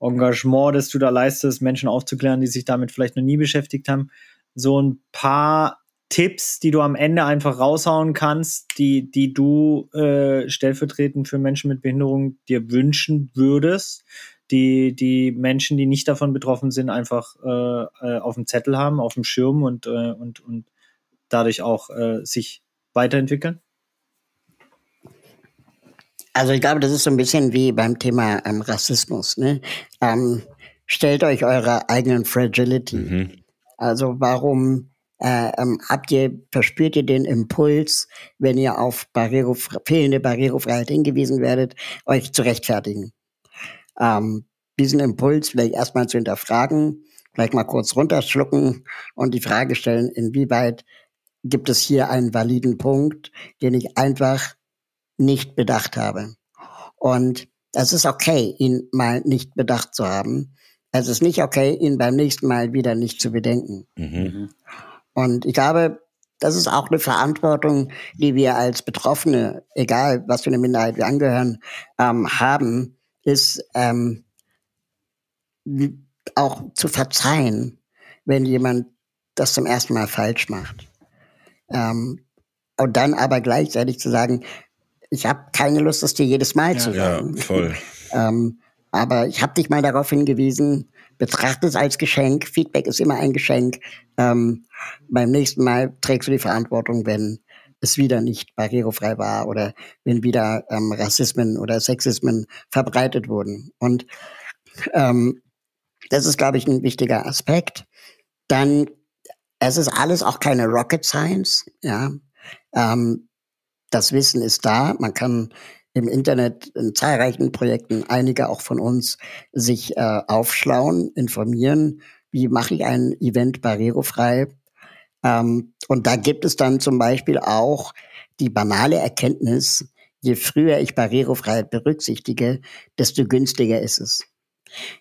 Engagement, das du da leistest, Menschen aufzuklären, die sich damit vielleicht noch nie beschäftigt haben, so ein paar Tipps, die du am Ende einfach raushauen kannst, die, die du äh, stellvertretend für Menschen mit Behinderung dir wünschen würdest, die die Menschen, die nicht davon betroffen sind, einfach äh, äh, auf dem Zettel haben, auf dem Schirm und, äh, und, und dadurch auch äh, sich weiterentwickeln? Also ich glaube, das ist so ein bisschen wie beim Thema ähm, Rassismus. Ne? Ähm, stellt euch eure eigenen Fragility. Mhm. Also warum äh, ähm, habt ihr, verspürt ihr den Impuls, wenn ihr auf barrierefre fehlende Barrierefreiheit hingewiesen werdet, euch zu rechtfertigen? Ähm, diesen Impuls vielleicht erstmal zu hinterfragen, vielleicht mal kurz runterschlucken und die Frage stellen, inwieweit gibt es hier einen validen Punkt, den ich einfach nicht bedacht habe. Und es ist okay, ihn mal nicht bedacht zu haben. Es ist nicht okay, ihn beim nächsten Mal wieder nicht zu bedenken. Mhm. Und ich glaube, das ist auch eine Verantwortung, die wir als Betroffene, egal was für eine Minderheit wir angehören, ähm, haben, ist ähm, auch zu verzeihen, wenn jemand das zum ersten Mal falsch macht. Ähm, und dann aber gleichzeitig zu sagen, ich habe keine Lust, das dir jedes Mal ja, zu sagen. Ja, voll. ähm, aber ich habe dich mal darauf hingewiesen, betrachte es als Geschenk. Feedback ist immer ein Geschenk. Ähm, beim nächsten Mal trägst du die Verantwortung, wenn es wieder nicht barrierefrei war oder wenn wieder ähm, Rassismen oder Sexismen verbreitet wurden. Und ähm, das ist, glaube ich, ein wichtiger Aspekt. dann, es ist alles auch keine Rocket Science, ja. Ähm, das Wissen ist da. Man kann im Internet in zahlreichen Projekten, einige auch von uns, sich äh, aufschlauen, informieren, wie mache ich ein Event barrierefrei. Ähm, und da gibt es dann zum Beispiel auch die banale Erkenntnis, je früher ich Barrierefreiheit berücksichtige, desto günstiger ist es.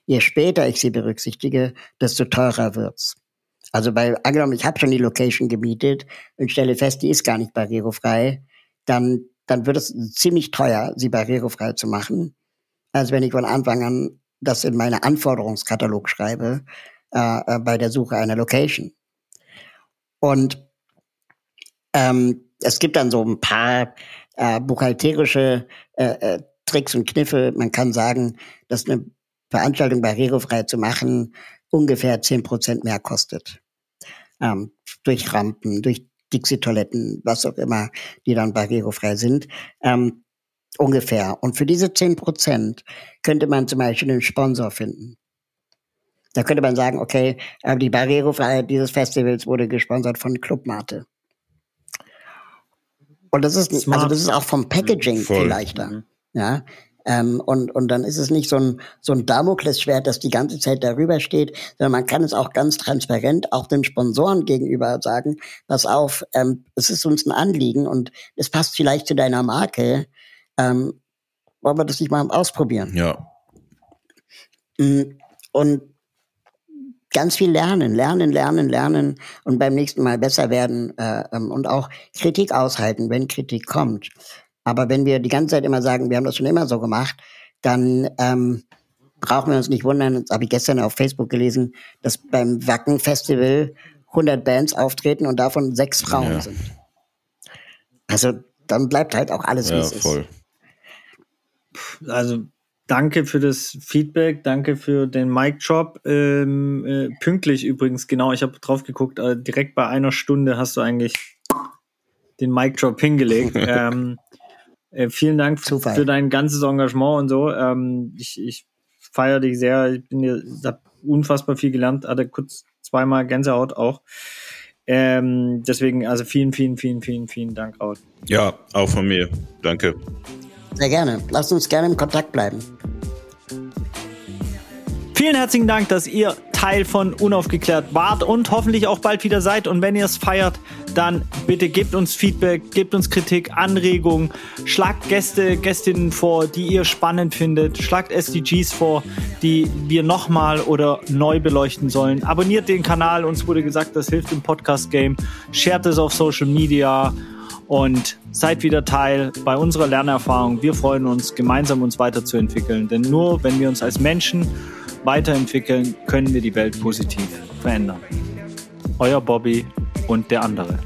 Je später ich sie berücksichtige, desto teurer wird's. Also bei angenommen, ich habe schon die Location gemietet und stelle fest, die ist gar nicht barrierefrei, dann dann wird es ziemlich teuer, sie barrierefrei zu machen, als wenn ich von Anfang an das in meine Anforderungskatalog schreibe äh, äh, bei der Suche einer Location. Und ähm, es gibt dann so ein paar äh, buchhalterische äh, äh, Tricks und Kniffe. Man kann sagen, dass eine Veranstaltung barrierefrei zu machen ungefähr zehn Prozent mehr kostet. Ähm, durch Rampen, durch Dixie-Toiletten, was auch immer, die dann barrierefrei sind. Ähm, ungefähr. Und für diese zehn Prozent könnte man zum Beispiel einen Sponsor finden. Da könnte man sagen, okay, die Barrierefreiheit dieses Festivals wurde gesponsert von Clubmate. Und das ist, Smart. also das ist auch vom Packaging Voll. viel leichter. Mhm. Ja, ähm, und, und dann ist es nicht so ein, so ein Damoklesschwert, das die ganze Zeit darüber steht, sondern man kann es auch ganz transparent auch den Sponsoren gegenüber sagen, pass auf, ähm, es ist uns ein Anliegen und es passt vielleicht zu deiner Marke. Ähm, wollen wir das nicht mal ausprobieren? Ja. Mm, und ganz viel lernen, lernen, lernen, lernen und beim nächsten Mal besser werden äh, ähm, und auch Kritik aushalten, wenn Kritik kommt. Aber wenn wir die ganze Zeit immer sagen, wir haben das schon immer so gemacht, dann ähm, brauchen wir uns nicht wundern. Das habe ich gestern auf Facebook gelesen, dass beim Wacken Festival 100 Bands auftreten und davon sechs Frauen ja. sind. Also dann bleibt halt auch alles, wie ja, es voll. ist. Also danke für das Feedback, danke für den Mic-Job. Ähm, äh, pünktlich übrigens, genau, ich habe drauf geguckt, äh, direkt bei einer Stunde hast du eigentlich den Mic-Job hingelegt. ähm, äh, vielen Dank Zufall. für dein ganzes Engagement und so. Ähm, ich ich feiere dich sehr. Ich bin dir, habe unfassbar viel gelernt, hatte kurz zweimal Gänsehaut auch. Ähm, deswegen, also vielen, vielen, vielen, vielen, vielen Dank, Raut. Ja, auch von mir. Danke. Sehr gerne. Lass uns gerne im Kontakt bleiben. Vielen herzlichen Dank, dass ihr Teil von Unaufgeklärt wart und hoffentlich auch bald wieder seid. Und wenn ihr es feiert, dann bitte gebt uns Feedback, gebt uns Kritik, Anregungen, schlagt Gäste, Gästinnen vor, die ihr spannend findet, schlagt SDGs vor, die wir nochmal oder neu beleuchten sollen. Abonniert den Kanal, uns wurde gesagt, das hilft im Podcast-Game. Shared es auf Social Media und seid wieder Teil bei unserer Lernerfahrung. Wir freuen uns, gemeinsam uns weiterzuentwickeln, denn nur wenn wir uns als Menschen weiterentwickeln, können wir die Welt positiv verändern. Euer Bobby und der andere.